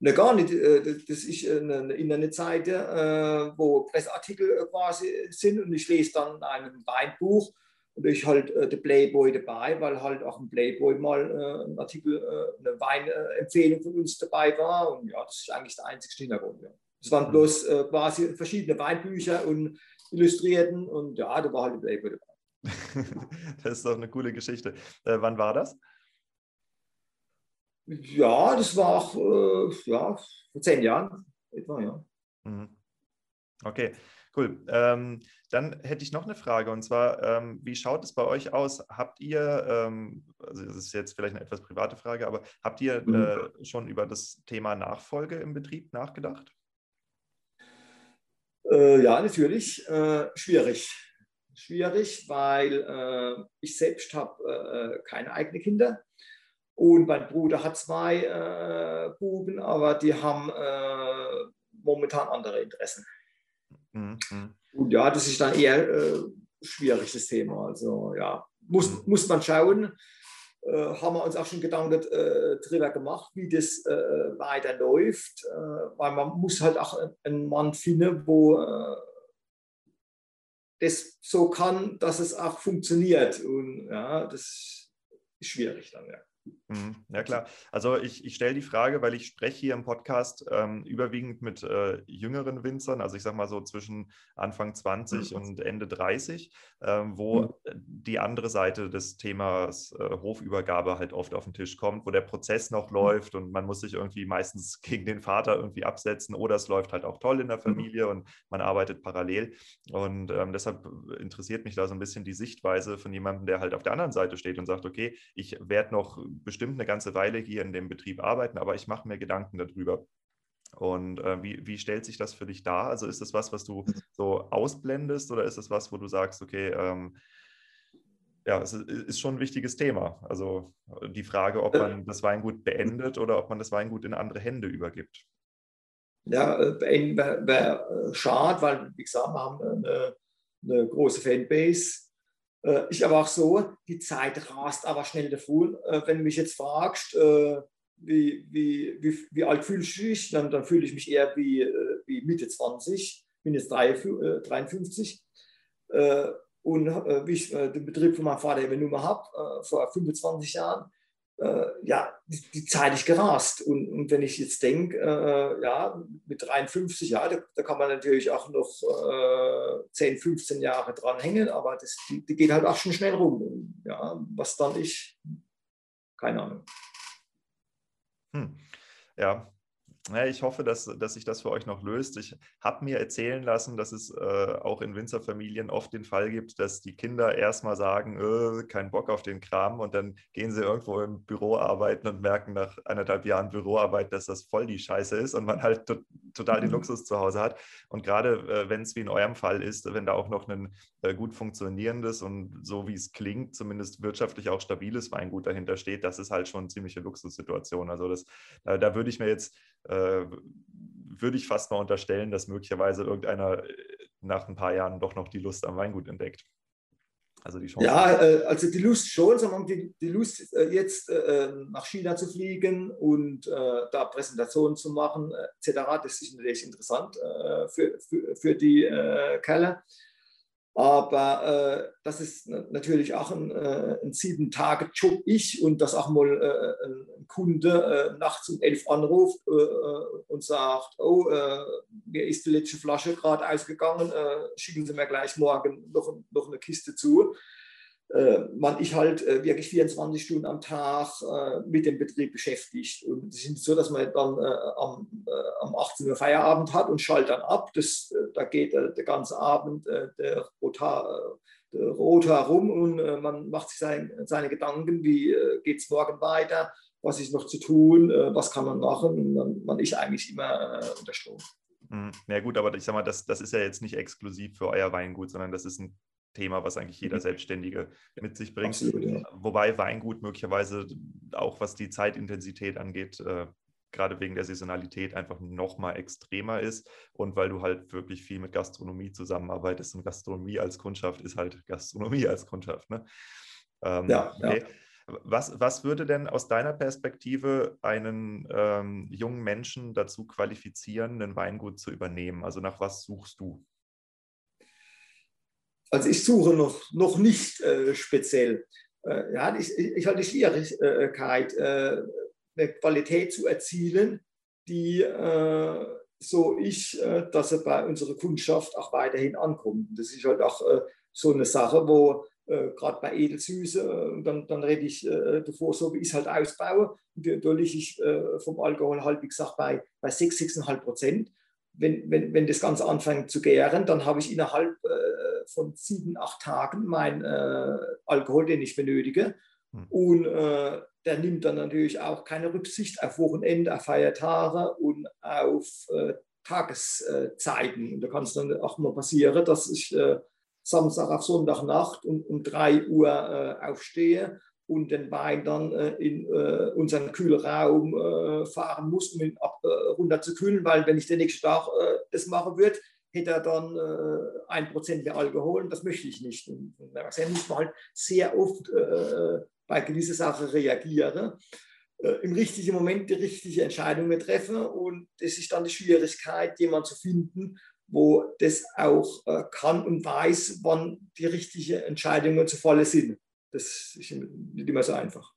Ne, gar nicht. Äh, das ist eine Internetseite, äh, wo Presseartikel äh, quasi sind und ich lese dann ein Weinbuch und ich halt der Playboy dabei, weil halt auch ein Playboy mal ein Artikel, eine Weinempfehlung von uns dabei war und ja, das ist eigentlich der einzige Hintergrund. Ja. Das waren mhm. bloß quasi verschiedene Weinbücher und Illustrierten und ja, da war halt der Playboy dabei. [laughs] das ist doch eine coole Geschichte. Äh, wann war das? Ja, das war auch äh, ja, vor zehn Jahren etwa, ja. Mhm. Okay, cool. Ähm, dann hätte ich noch eine Frage und zwar, ähm, wie schaut es bei euch aus? Habt ihr, ähm, also das ist jetzt vielleicht eine etwas private Frage, aber habt ihr mhm. äh, schon über das Thema Nachfolge im Betrieb nachgedacht? Äh, ja, natürlich. Äh, schwierig. Schwierig, weil äh, ich selbst habe äh, keine eigenen Kinder. Und mein Bruder hat zwei äh, Buben, aber die haben äh, momentan andere Interessen. Mhm. Und ja, das ist dann eher äh, schwierig, das Thema. Also ja, muss, mhm. muss man schauen. Äh, haben wir uns auch schon Gedanken äh, darüber gemacht, wie das äh, weiterläuft. Äh, weil man muss halt auch einen Mann finden, wo äh, das so kann, dass es auch funktioniert. Und ja, das ist schwierig dann, ja. Mhm. Ja klar. Also ich, ich stelle die Frage, weil ich spreche hier im Podcast ähm, überwiegend mit äh, jüngeren Winzern, also ich sage mal so zwischen Anfang 20 mhm. und Ende 30, ähm, wo mhm. die andere Seite des Themas äh, Hofübergabe halt oft auf den Tisch kommt, wo der Prozess noch mhm. läuft und man muss sich irgendwie meistens [laughs] gegen den Vater irgendwie absetzen oder es läuft halt auch toll in der mhm. Familie und man arbeitet parallel. Und ähm, deshalb interessiert mich da so ein bisschen die Sichtweise von jemandem, der halt auf der anderen Seite steht und sagt, okay, ich werde noch bestimmt eine ganze Weile hier in dem Betrieb arbeiten, aber ich mache mir Gedanken darüber. Und äh, wie, wie stellt sich das für dich dar? Also ist das was, was du so ausblendest oder ist das was, wo du sagst, okay, ähm, ja, es ist schon ein wichtiges Thema. Also die Frage, ob man das Weingut beendet oder ob man das Weingut in andere Hände übergibt. Ja, äh, beenden wäre wär schade, weil, wie gesagt, wir haben eine, eine große Fanbase äh, ich aber auch so, die Zeit rast aber schnell davon. Äh, wenn du mich jetzt fragst, äh, wie, wie, wie, wie alt fühlst du dich, dann, dann fühle ich mich eher wie, äh, wie Mitte 20. Ich bin jetzt 53. Äh, äh, und wie ich den Betrieb von meinem Vater eben nur mehr habe, vor 25 Jahren, äh, ja, die, die, Zeit ist gerast. Und, und wenn ich jetzt denke, äh, ja, mit 53, ja, da, da, kann man natürlich auch noch äh, 10, 15 Jahre dranhängen, aber das, die, die, geht halt auch schon schnell rum. Und, ja, was dann ich, keine Ahnung. Hm. Ja, ja, ich hoffe, dass, dass sich das für euch noch löst. Ich habe mir erzählen lassen, dass es äh, auch in Winzerfamilien oft den Fall gibt, dass die Kinder erstmal sagen, äh, kein Bock auf den Kram und dann gehen sie irgendwo im Büro arbeiten und merken nach anderthalb Jahren Büroarbeit, dass das voll die Scheiße ist und man halt to total den mhm. Luxus zu Hause hat. Und gerade äh, wenn es wie in eurem Fall ist, wenn da auch noch ein äh, gut funktionierendes und so wie es klingt, zumindest wirtschaftlich auch stabiles Weingut dahinter steht, das ist halt schon eine ziemliche Luxussituation. Also das, da, da würde ich mir jetzt äh, würde ich fast mal unterstellen, dass möglicherweise irgendeiner äh, nach ein paar Jahren doch noch die Lust am Weingut entdeckt. Also die Chance. Ja, äh, also die Lust schon, sondern die, die Lust jetzt nach China zu fliegen und da Präsentationen zu machen, etc., das ist natürlich interessant für, für, für die Kerle. Aber äh, das ist natürlich auch ein, äh, ein Sieben-Tage-Job. Ich und dass auch mal äh, ein Kunde äh, nachts um elf anruft äh, äh, und sagt, oh, mir ist die letzte Flasche gerade ausgegangen, schicken Sie mir gleich morgen noch, noch eine Kiste zu man ich halt äh, wirklich 24 Stunden am Tag äh, mit dem Betrieb beschäftigt. Und es ist so, dass man dann äh, am, äh, am 18 Uhr Feierabend hat und schaltet dann ab. Das, äh, da geht der ganze Abend der Rotar, der Rotar rum und man macht sich sein, seine Gedanken, wie geht es morgen weiter, was ist noch zu tun, was kann man machen. Dann man ist eigentlich immer unter Strom. Hm, ja gut, aber ich sag mal, das, das ist ja jetzt nicht exklusiv für euer Weingut, sondern das ist ein Thema, was eigentlich jeder mhm. Selbstständige mit sich bringt. Absolut, ja. Wobei Weingut möglicherweise auch was die Zeitintensität angeht, äh, gerade wegen der Saisonalität einfach noch mal extremer ist und weil du halt wirklich viel mit Gastronomie zusammenarbeitest und Gastronomie als Kundschaft ist halt Gastronomie als Kundschaft. Ne? Ähm, ja, okay. ja. Was, was würde denn aus deiner Perspektive einen ähm, jungen Menschen dazu qualifizieren, ein Weingut zu übernehmen? Also nach was suchst du? Also ich suche noch, noch nicht äh, speziell. Äh, ja, ich, ich habe die Schwierigkeit, äh, eine Qualität zu erzielen, die äh, so ich, äh, dass er bei unserer Kundschaft auch weiterhin ankommt. Das ist halt auch äh, so eine Sache, wo gerade bei Edelsüße, dann, dann rede ich davor, so wie ich es halt ausbaue. Da liege ich vom Alkohol halt, wie gesagt, bei, bei 6, 6,5 Prozent. Wenn, wenn, wenn das Ganze anfängt zu gären, dann habe ich innerhalb von sieben, acht Tagen meinen Alkohol, den ich benötige. Hm. Und äh, der nimmt dann natürlich auch keine Rücksicht auf Wochenende, auf Feiertage und auf äh, Tageszeiten. Und da kann es dann auch mal passieren, dass ich äh, Samstag auf Sonntagnacht um, um 3 Uhr äh, aufstehe und den Wein dann äh, in äh, unseren Kühlraum äh, fahren muss, um ihn ab, runter zu kühlen, weil wenn ich den nächsten Tag das machen würde, hätte er dann ein Prozent mehr Alkohol und das möchte ich nicht. Und, und da muss man halt sehr oft bei gewissen Sachen reagiere, äh, im richtigen Moment die richtige Entscheidung treffe. Und das ist dann die Schwierigkeit, jemanden zu finden, wo das auch äh, kann und weiß, wann die richtigen Entscheidungen zu Falle sind. Das ist nicht immer so einfach.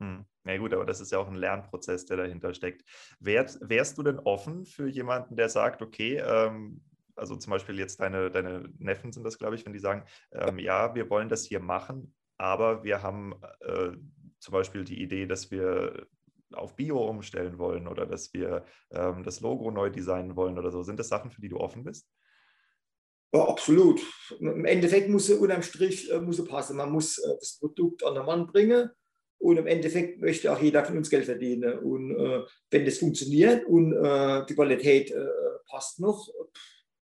Hm. Ja gut, aber das ist ja auch ein Lernprozess, der dahinter steckt. Wär, wärst du denn offen für jemanden, der sagt, okay, ähm, also zum Beispiel jetzt deine, deine Neffen sind das, glaube ich, wenn die sagen, ähm, ja, wir wollen das hier machen, aber wir haben äh, zum Beispiel die Idee, dass wir auf Bio umstellen wollen oder dass wir ähm, das Logo neu designen wollen oder so. Sind das Sachen, für die du offen bist? Ja, absolut. Im Endeffekt muss es unterm Strich äh, muss passen. Man muss äh, das Produkt an den Mann bringen und im Endeffekt möchte auch jeder von uns Geld verdienen. Und äh, wenn das funktioniert und äh, die Qualität äh, passt noch,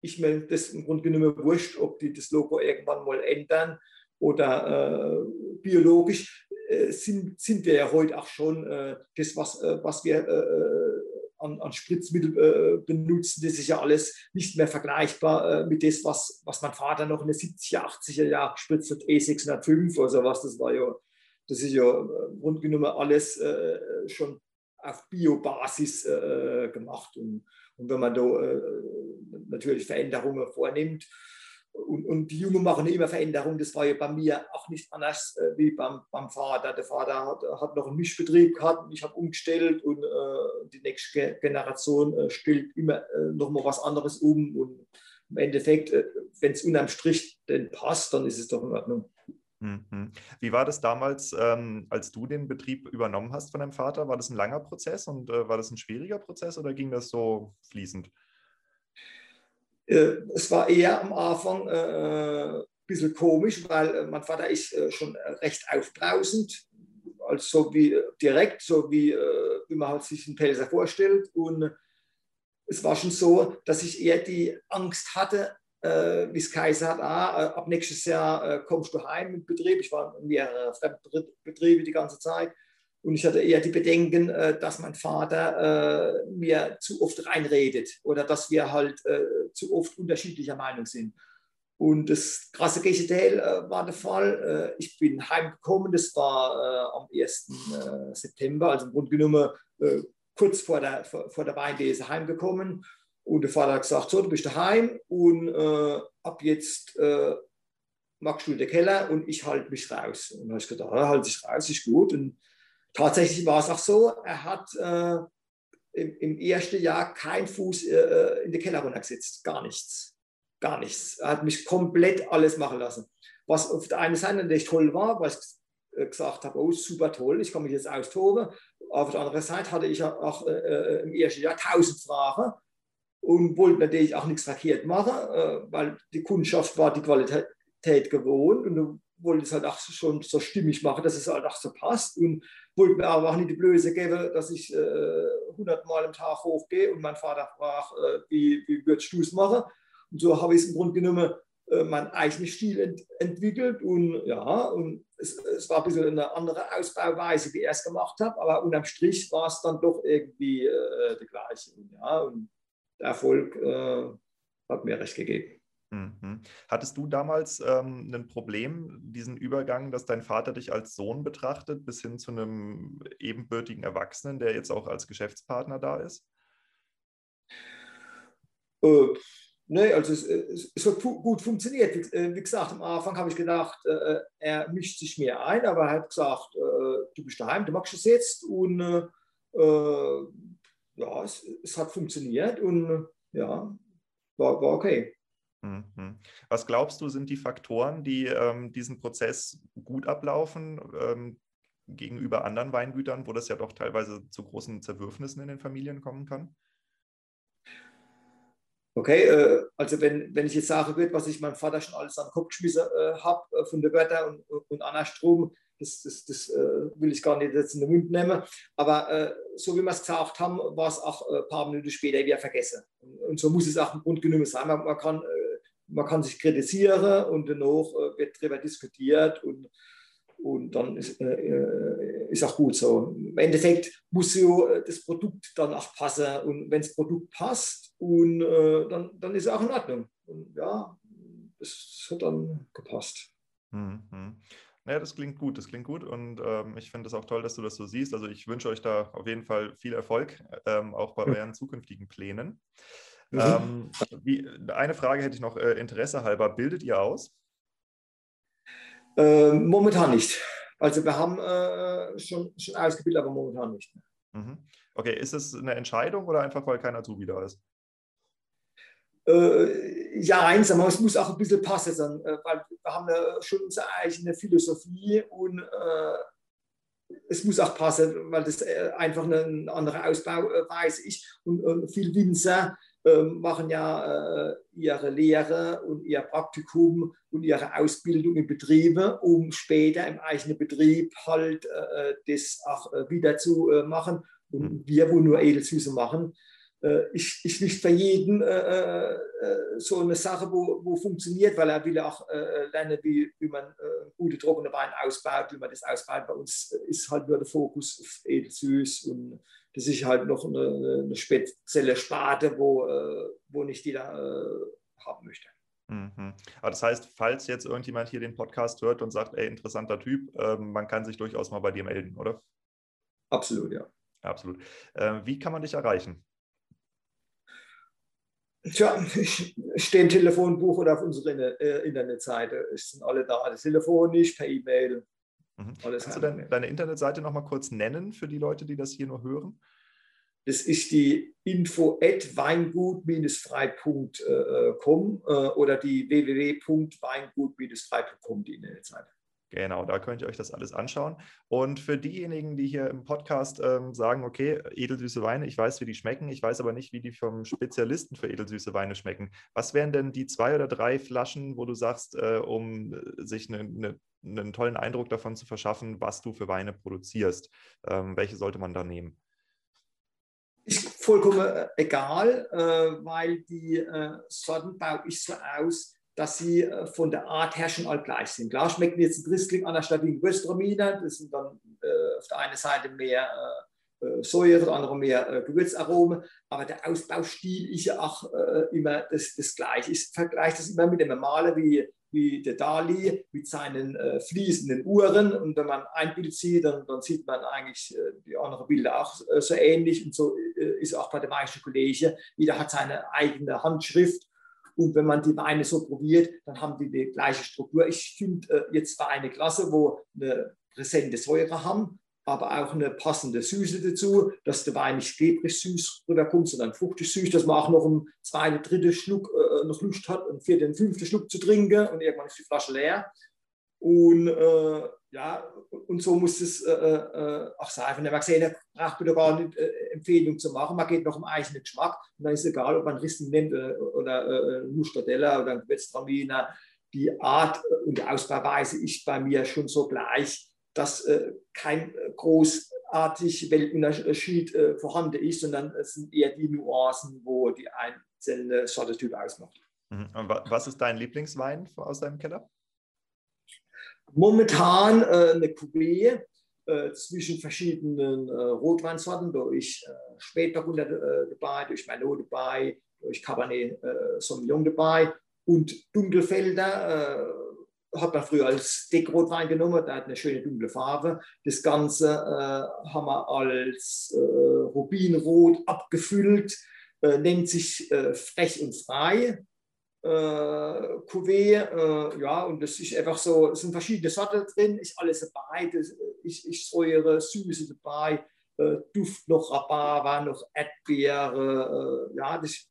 ich mir das im Grunde genommen wurscht, ob die das Logo irgendwann mal ändern oder äh, biologisch äh, sind, sind wir ja heute auch schon äh, das, was, äh, was wir äh, an, an Spritzmittel äh, benutzen, das ist ja alles nicht mehr vergleichbar mit dem, was, was mein Vater noch in den 70er, 80er Jahren gespritzt hat, E605 oder sowas. Das war ja, das ist ja rund genommen alles schon auf Biobasis gemacht. Und, und wenn man da natürlich Veränderungen vornimmt, und, und, die Jungen machen immer Veränderungen. Das war ja bei mir auch nicht anders äh, wie beim, beim, Vater. Der Vater hat, hat noch einen Mischbetrieb gehabt, ich habe umgestellt und äh, die nächste Generation äh, stellt immer äh, noch mal was anderes um. Und im Endeffekt, äh, wenn es unterm Strich denn passt, dann ist es doch in Ordnung. Mhm. Wie war das damals, ähm, als du den Betrieb übernommen hast von deinem Vater? War das ein langer Prozess und äh, war das ein schwieriger Prozess oder ging das so fließend? Äh, es war eher am Anfang ein äh, bisschen komisch, weil äh, mein Vater ist schon recht aufbrausend, also wie direkt, so wie, wie man halt sich einen Pelzer vorstellt. Und es war schon so, dass ich eher die Angst hatte, wie es Kaiser hat, ah, ab nächstes Jahr kommst du heim mit Betrieb. Ich war in mehreren Fremdbetriebe die ganze Zeit. Und ich hatte eher die Bedenken, äh, dass mein Vater äh, mir zu oft reinredet oder dass wir halt äh, zu oft unterschiedlicher Meinung sind. Und das krasse Gegenteil war der Fall. ich bin heimgekommen, das war am 1. September, also im Grunde genommen kurz vor der, vor, vor der Weinlese heimgekommen. Und der Vater hat gesagt, so, du bist daheim und ab jetzt magst du den Keller und ich halte mich raus. Und habe ich gedacht, ja, halte raus, ist gut. Und tatsächlich war es auch so, er hat äh, im, im, ersten Jahr keinen Fuß äh, in den Keller runtergesetzt, gar nichts. Gar nichts. Er hat mich komplett alles machen lassen. Was auf der einen Seite natürlich toll war, weil ich äh, gesagt habe, oh, super toll, ich kann mich jetzt austoben. Auf der anderen Seite hatte ich auch äh, äh im ersten Jahr tausend Fragen und wollte natürlich auch nichts verkehrt machen, äh, weil die Kundschaft war die Qualität gewohnt und wollte es halt auch schon so stimmig machen, dass es halt auch so passt und wollte mir aber auch nicht die Blöße geben, dass ich äh, 100 Mal am Tag hochgehe und mein Vater fragt, äh, wie, wie würdest du es machen? Und so habe ich es im Grunde genommen äh, meinen eigenen Stil ent entwickelt und ja, und es, es, war ein bisschen eine andere Ausbauweise, wie er es gemacht hat, aber unterm Strich war es dann doch irgendwie äh, der gleiche. Und, ja, und der Erfolg äh, hat mir recht gegeben. Mhm. Hattest du damals ähm, ein Problem, diesen Übergang, dass dein Vater dich als Sohn betrachtet, bis hin zu einem ebenbürtigen Erwachsenen, der jetzt auch als Geschäftspartner da ist? Äh, ne, also es, es, es, hat gut funktioniert. Wie, äh, wie, gesagt, am Anfang habe ich gedacht, äh, er mischt sich mehr ein, aber er hat gesagt, äh, du bist daheim, du machst es jetzt und äh, äh, ja, es, es, hat funktioniert und ja, war, war okay. Mhm. Was glaubst du, sind die Faktoren, die ähm, diesen Prozess gut ablaufen ähm, gegenüber anderen Weingütern, wo das ja doch teilweise zu großen Zerwürfnissen in den Familien kommen kann? Okay, äh, also wenn, wenn ich jetzt würde, was ich meinem Vater schon alles an den Kopf geschmissen äh, habe äh, von der Wörter und, und Anna Strom, das, das, das äh, will ich gar nicht jetzt in den Mund nehmen. Aber äh, so wie wir es gesagt haben, war es auch ein paar Minuten später wieder vergessen. Und, und so muss es auch im Grunde genommen sein. Man, man kann man kann sich kritisieren und danach äh, wird darüber diskutiert und, und dann ist, äh, äh, ist auch gut so. Im Endeffekt muss so das Produkt dann auch passen und wenn das Produkt passt und äh, dann, dann ist es auch in Ordnung. Und ja, es hat dann gepasst. Mhm. Ja, das klingt gut, das klingt gut und ähm, ich finde es auch toll, dass du das so siehst. Also ich wünsche euch da auf jeden Fall viel Erfolg, ähm, auch bei euren zukünftigen Plänen. Mhm. Ähm, wie, eine Frage hätte ich noch äh, Interesse halber. Bildet ihr aus? Äh, momentan nicht. Also wir haben äh, schon, schon ausgebildet, aber momentan nicht. Mhm. Okay, ist es eine Entscheidung oder einfach, weil keiner Azubi da ist? Äh, ja, einsam, aber es muss auch ein bisschen passen, dann, äh, weil wir haben ja schon unsere eigene Philosophie und äh, es muss auch passen, weil das äh, einfach eine andere Ausbauweise ist und, und viel Winzer ähm, machen ja äh, ihre Lehre und ihr Praktikum und ihre Ausbildung in Betriebe, um später im eigenen Betrieb halt äh, das auch äh, wieder zu äh, machen. Und wir, wo nur Edelsüße machen, äh, ist, ist nicht für jeden äh, so eine Sache, wo, wo funktioniert, weil er will auch lernen, wie, wie man gute trockene Wein ausbaut, wie man das ausbaut. Bei uns ist halt nur der Fokus auf Edelsüß und das ist halt noch eine, eine spezielle Sparte, wo, äh, wo nicht jeder äh, haben möchte. Mhm. Aber das heißt, falls jetzt irgendjemand hier den Podcast hört und sagt, ey, interessanter Typ, äh, man kann sich durchaus mal bei dir melden, oder? Absolut, ja. Absolut. Äh, wie kann man dich erreichen? Tja, [laughs] ich stehe im Telefonbuch oder auf unserer äh, Internetseite. Es sind alle da, alles telefonisch, per E-Mail. Mhm. Kannst du denn deine Internetseite noch mal kurz nennen für die Leute, die das hier nur hören? Das ist die info at weingut-frei.com äh, oder die www.weingut-frei.com, die Internetseite. Genau, da könnt ihr euch das alles anschauen. Und für diejenigen, die hier im Podcast ähm, sagen, okay, edelsüße Weine, ich weiß, wie die schmecken, ich weiß aber nicht, wie die vom Spezialisten für edelsüße Weine schmecken. Was wären denn die zwei oder drei Flaschen, wo du sagst, äh, um äh, sich eine, eine, einen tollen Eindruck davon zu verschaffen, was du für Weine produzierst? Ähm, welche sollte man da nehmen? Ist vollkommen äh, egal, äh, weil die äh, Sorten baue ich so aus, dass sie äh, von der Art her schon all gleich sind. Klar schmecken jetzt ein Riesling Stadt wie ein Gewürztraminer, das sind dann äh, auf der einen Seite mehr äh, äh Säure, der andere mehr äh, Gewürzaromen, aber der Ausbaustil ist ja auch äh, immer das, das Gleiche. Ich vergleiche das immer mit dem Maler wie, wie der Dali mit seinen fließenden Uhren und wenn man ein Bild sieht, dann, dann sieht man eigentlich die anderen Bilder auch so ähnlich und so ist auch bei der meisten Kollegen. Jeder hat seine eigene Handschrift und wenn man die Weine so probiert, dann haben die die gleiche Struktur. Ich finde äh, jetzt war eine Klasse, wo eine präsente Säure haben, aber auch eine passende Süße dazu, dass der Wein nicht klebrig süß rüberkommt, sondern fruchtig süß, dass man auch noch einen zweiten, dritten Schluck äh, noch Lust hat, einen vierten, fünften Schluck zu trinken und irgendwann ist die Flasche leer. Und äh, ja, und so muss es äh, äh, auch sein. Wenn der gesehen braucht man gar nicht äh, Empfehlung zu machen. Man geht noch im eigenen Geschmack. Und dann ist es egal, ob man Riesling nimmt äh, oder äh, Lustadella oder ein Gewürztraminer. Die Art und die Ausbauweise ist bei mir schon so gleich, dass äh, kein großartig Weltunterschied äh, vorhanden ist, sondern es sind eher die Nuancen, wo die einzelne Sortetyp ausmacht. Mhm. Und was ist dein Lieblingswein aus deinem Keller? Momentan äh, eine Cuvée äh, zwischen verschiedenen äh, Rotweinsorten, durch äh, Spätburgunder äh, dabei, durch Merlot dabei, durch Cabernet äh, Sauvignon dabei und Dunkelfelder äh, hat man früher als Deckrotwein genommen, der hat eine schöne dunkle Farbe. Das Ganze haben wir als Rubinrot abgefüllt, nennt sich Frech und Frei. Äh, Cuvée, äh, ja, und das ist einfach so, es sind verschiedene Sorten drin, ist alles dabei, das, ist, ist Säure, Süße dabei, äh, Duft noch Rhabarber, noch Erdbeere, äh, ja, das ist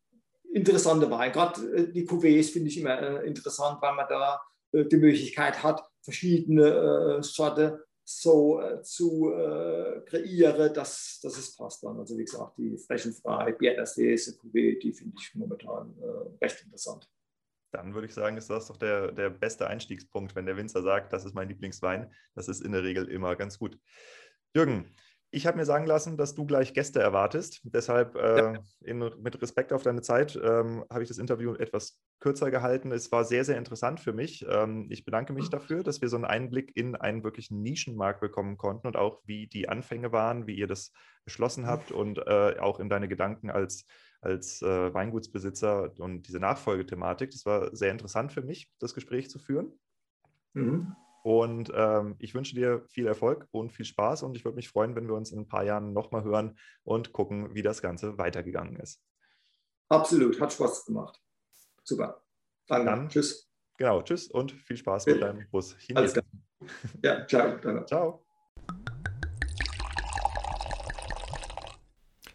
interessante Wein. Gerade äh, die Cuvées finde ich immer äh, interessant, weil man da die Möglichkeit hat, verschiedene Sorten so zu kreieren, dass, dass es passt dann. Also wie gesagt, die frechen Frei, Bierterstese, Cuvée, die finde ich momentan recht interessant dann würde ich sagen, ist das doch der, der beste Einstiegspunkt, wenn der Winzer sagt, das ist mein Lieblingswein. Das ist in der Regel immer ganz gut. Jürgen, ich habe mir sagen lassen, dass du gleich Gäste erwartest. Deshalb äh, ja. in, mit Respekt auf deine Zeit ähm, habe ich das Interview etwas kürzer gehalten. Es war sehr, sehr interessant für mich. Ähm, ich bedanke mich dafür, dass wir so einen Einblick in einen wirklichen Nischenmarkt bekommen konnten und auch wie die Anfänge waren, wie ihr das beschlossen habt und äh, auch in deine Gedanken als als äh, Weingutsbesitzer und diese Nachfolgethematik. Das war sehr interessant für mich, das Gespräch zu führen. Mhm. Und ähm, ich wünsche dir viel Erfolg und viel Spaß und ich würde mich freuen, wenn wir uns in ein paar Jahren nochmal hören und gucken, wie das Ganze weitergegangen ist. Absolut, hat Spaß gemacht. Super. Danke. Dann, tschüss. Genau, tschüss und viel Spaß mit deinem Bus. Alles klar. Ja, ciao. Danke. Ciao.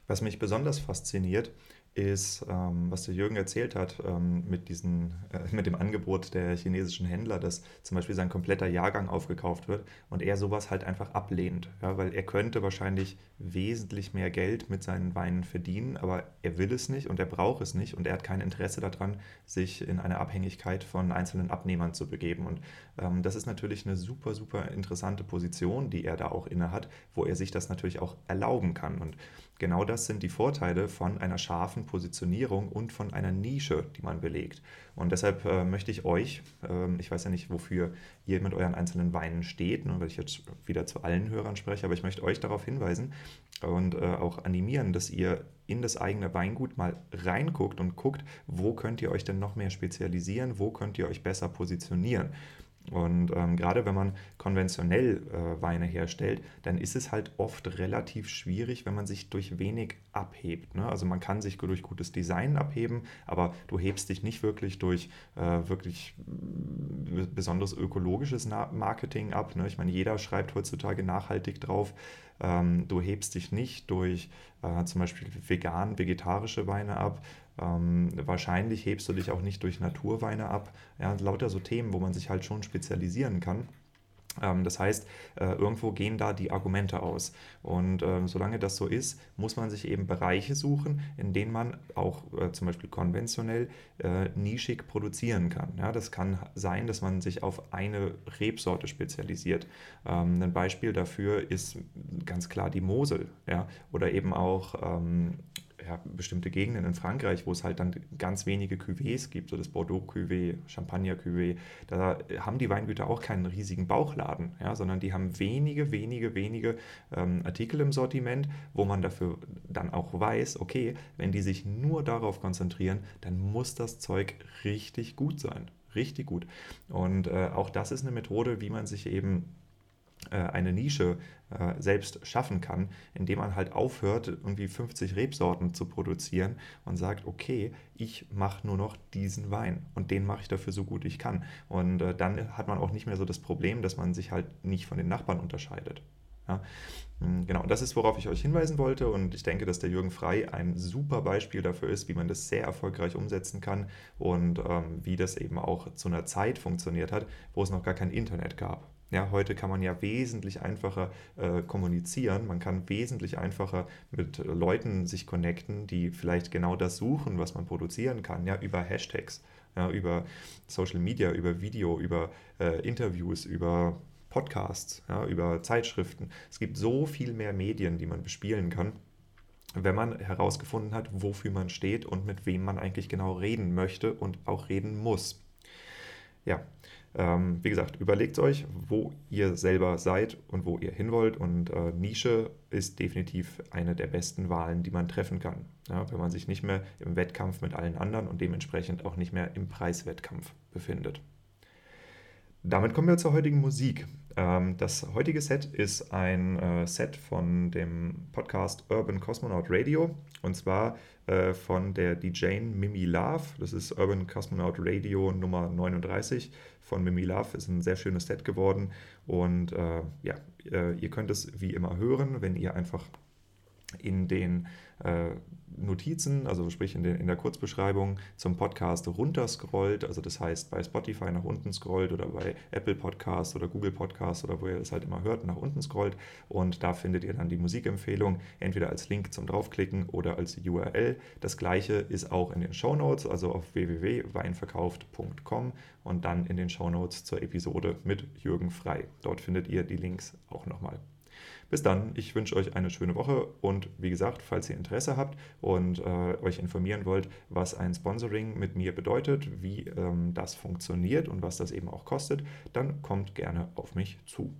Was mich besonders fasziniert, ist, ähm, was der Jürgen erzählt hat, ähm, mit, diesen, äh, [laughs] mit dem Angebot der chinesischen Händler, dass zum Beispiel sein kompletter Jahrgang aufgekauft wird und er sowas halt einfach ablehnt. Ja, weil er könnte wahrscheinlich wesentlich mehr Geld mit seinen Weinen verdienen, aber er will es nicht und er braucht es nicht und er hat kein Interesse daran, sich in eine Abhängigkeit von einzelnen Abnehmern zu begeben. Und ähm, das ist natürlich eine super, super interessante Position, die er da auch inne hat, wo er sich das natürlich auch erlauben kann. Und Genau das sind die Vorteile von einer scharfen Positionierung und von einer Nische, die man belegt. Und deshalb äh, möchte ich euch, äh, ich weiß ja nicht, wofür ihr mit euren einzelnen Weinen steht, nur weil ich jetzt wieder zu allen Hörern spreche, aber ich möchte euch darauf hinweisen und äh, auch animieren, dass ihr in das eigene Weingut mal reinguckt und guckt, wo könnt ihr euch denn noch mehr spezialisieren, wo könnt ihr euch besser positionieren. Und ähm, gerade wenn man konventionell äh, Weine herstellt, dann ist es halt oft relativ schwierig, wenn man sich durch wenig abhebt. Ne? Also man kann sich durch gutes Design abheben, aber du hebst dich nicht wirklich durch äh, wirklich besonders ökologisches Marketing ab. Ne? Ich meine, jeder schreibt heutzutage nachhaltig drauf. Ähm, du hebst dich nicht durch äh, zum Beispiel vegan, vegetarische Weine ab. Ähm, wahrscheinlich hebst du dich auch nicht durch Naturweine ab. Ja, lauter so Themen, wo man sich halt schon spezialisieren kann. Ähm, das heißt, äh, irgendwo gehen da die Argumente aus. Und äh, solange das so ist, muss man sich eben Bereiche suchen, in denen man auch äh, zum Beispiel konventionell äh, nischig produzieren kann. Das kann sein, dass man sich auf eine Rebsorte spezialisiert. Ähm, ein Beispiel dafür ist ganz klar die Mosel oder eben auch ähm, ja, bestimmte Gegenden in Frankreich, wo es halt dann ganz wenige Cuvées gibt, so das Bordeaux-Cuvée, Champagner-Cuvée, da haben die Weingüter auch keinen riesigen Bauchladen, ja, sondern die haben wenige, wenige, wenige ähm, Artikel im Sortiment, wo man dafür dann auch weiß, okay, wenn die sich nur darauf konzentrieren, dann muss das Zeug richtig gut sein. Richtig gut. Und äh, auch das ist eine Methode, wie man sich eben eine Nische äh, selbst schaffen kann, indem man halt aufhört, irgendwie 50 Rebsorten zu produzieren und sagt, okay, ich mache nur noch diesen Wein und den mache ich dafür so gut ich kann. Und äh, dann hat man auch nicht mehr so das Problem, dass man sich halt nicht von den Nachbarn unterscheidet. Ja, hm, genau, das ist, worauf ich euch hinweisen wollte und ich denke, dass der Jürgen Frei ein super Beispiel dafür ist, wie man das sehr erfolgreich umsetzen kann und ähm, wie das eben auch zu einer Zeit funktioniert hat, wo es noch gar kein Internet gab. Ja, heute kann man ja wesentlich einfacher äh, kommunizieren. Man kann wesentlich einfacher mit Leuten sich connecten, die vielleicht genau das suchen, was man produzieren kann, ja, über Hashtags, ja, über Social Media, über Video, über äh, Interviews, über Podcasts, ja, über Zeitschriften. Es gibt so viel mehr Medien, die man bespielen kann wenn man herausgefunden hat, wofür man steht und mit wem man eigentlich genau reden möchte und auch reden muss. Ja, Ähm, wie gesagt, überlegt euch, wo ihr selber seid und wo ihr hin wollt. Und äh, Nische ist definitiv eine der besten Wahlen, die man treffen kann. Ja, wenn man sich nicht mehr im Wettkampf mit allen anderen und dementsprechend auch nicht mehr im Preiswettkampf befindet. Damit kommen wir zur heutigen Musik. Ähm, das heutige Set ist ein äh, Set von dem Podcast Urban Cosmonaut Radio und zwar äh, von der DJ Mimi Love. Das ist Urban Cosmonaut Radio Nummer 39 von Mimi Love. Ist ein sehr schönes Set geworden und äh, ja, ihr könnt es wie immer hören, wenn ihr einfach in den äh, Notizen, also sprich in, den, in der Kurzbeschreibung zum Podcast runterscrollt, also das heißt bei Spotify nach unten scrollt oder bei Apple Podcast oder Google Podcast oder wo ihr es halt immer hört, nach unten scrollt und da findet ihr dann die Musikempfehlung, entweder als Link zum draufklicken oder als URL. Das gleiche ist auch in den Show Notes, also auf www.weinverkauft.com und dann in den Show Notes zur Episode mit Jürgen Frei. Dort findet ihr die Links auch nochmal. Bis dann, ich wünsche euch eine schöne Woche und wie gesagt, falls ihr Interesse habt und äh, euch informieren wollt, was ein Sponsoring mit mir bedeutet, wie ähm, das funktioniert und was das eben auch kostet, dann kommt gerne auf mich zu.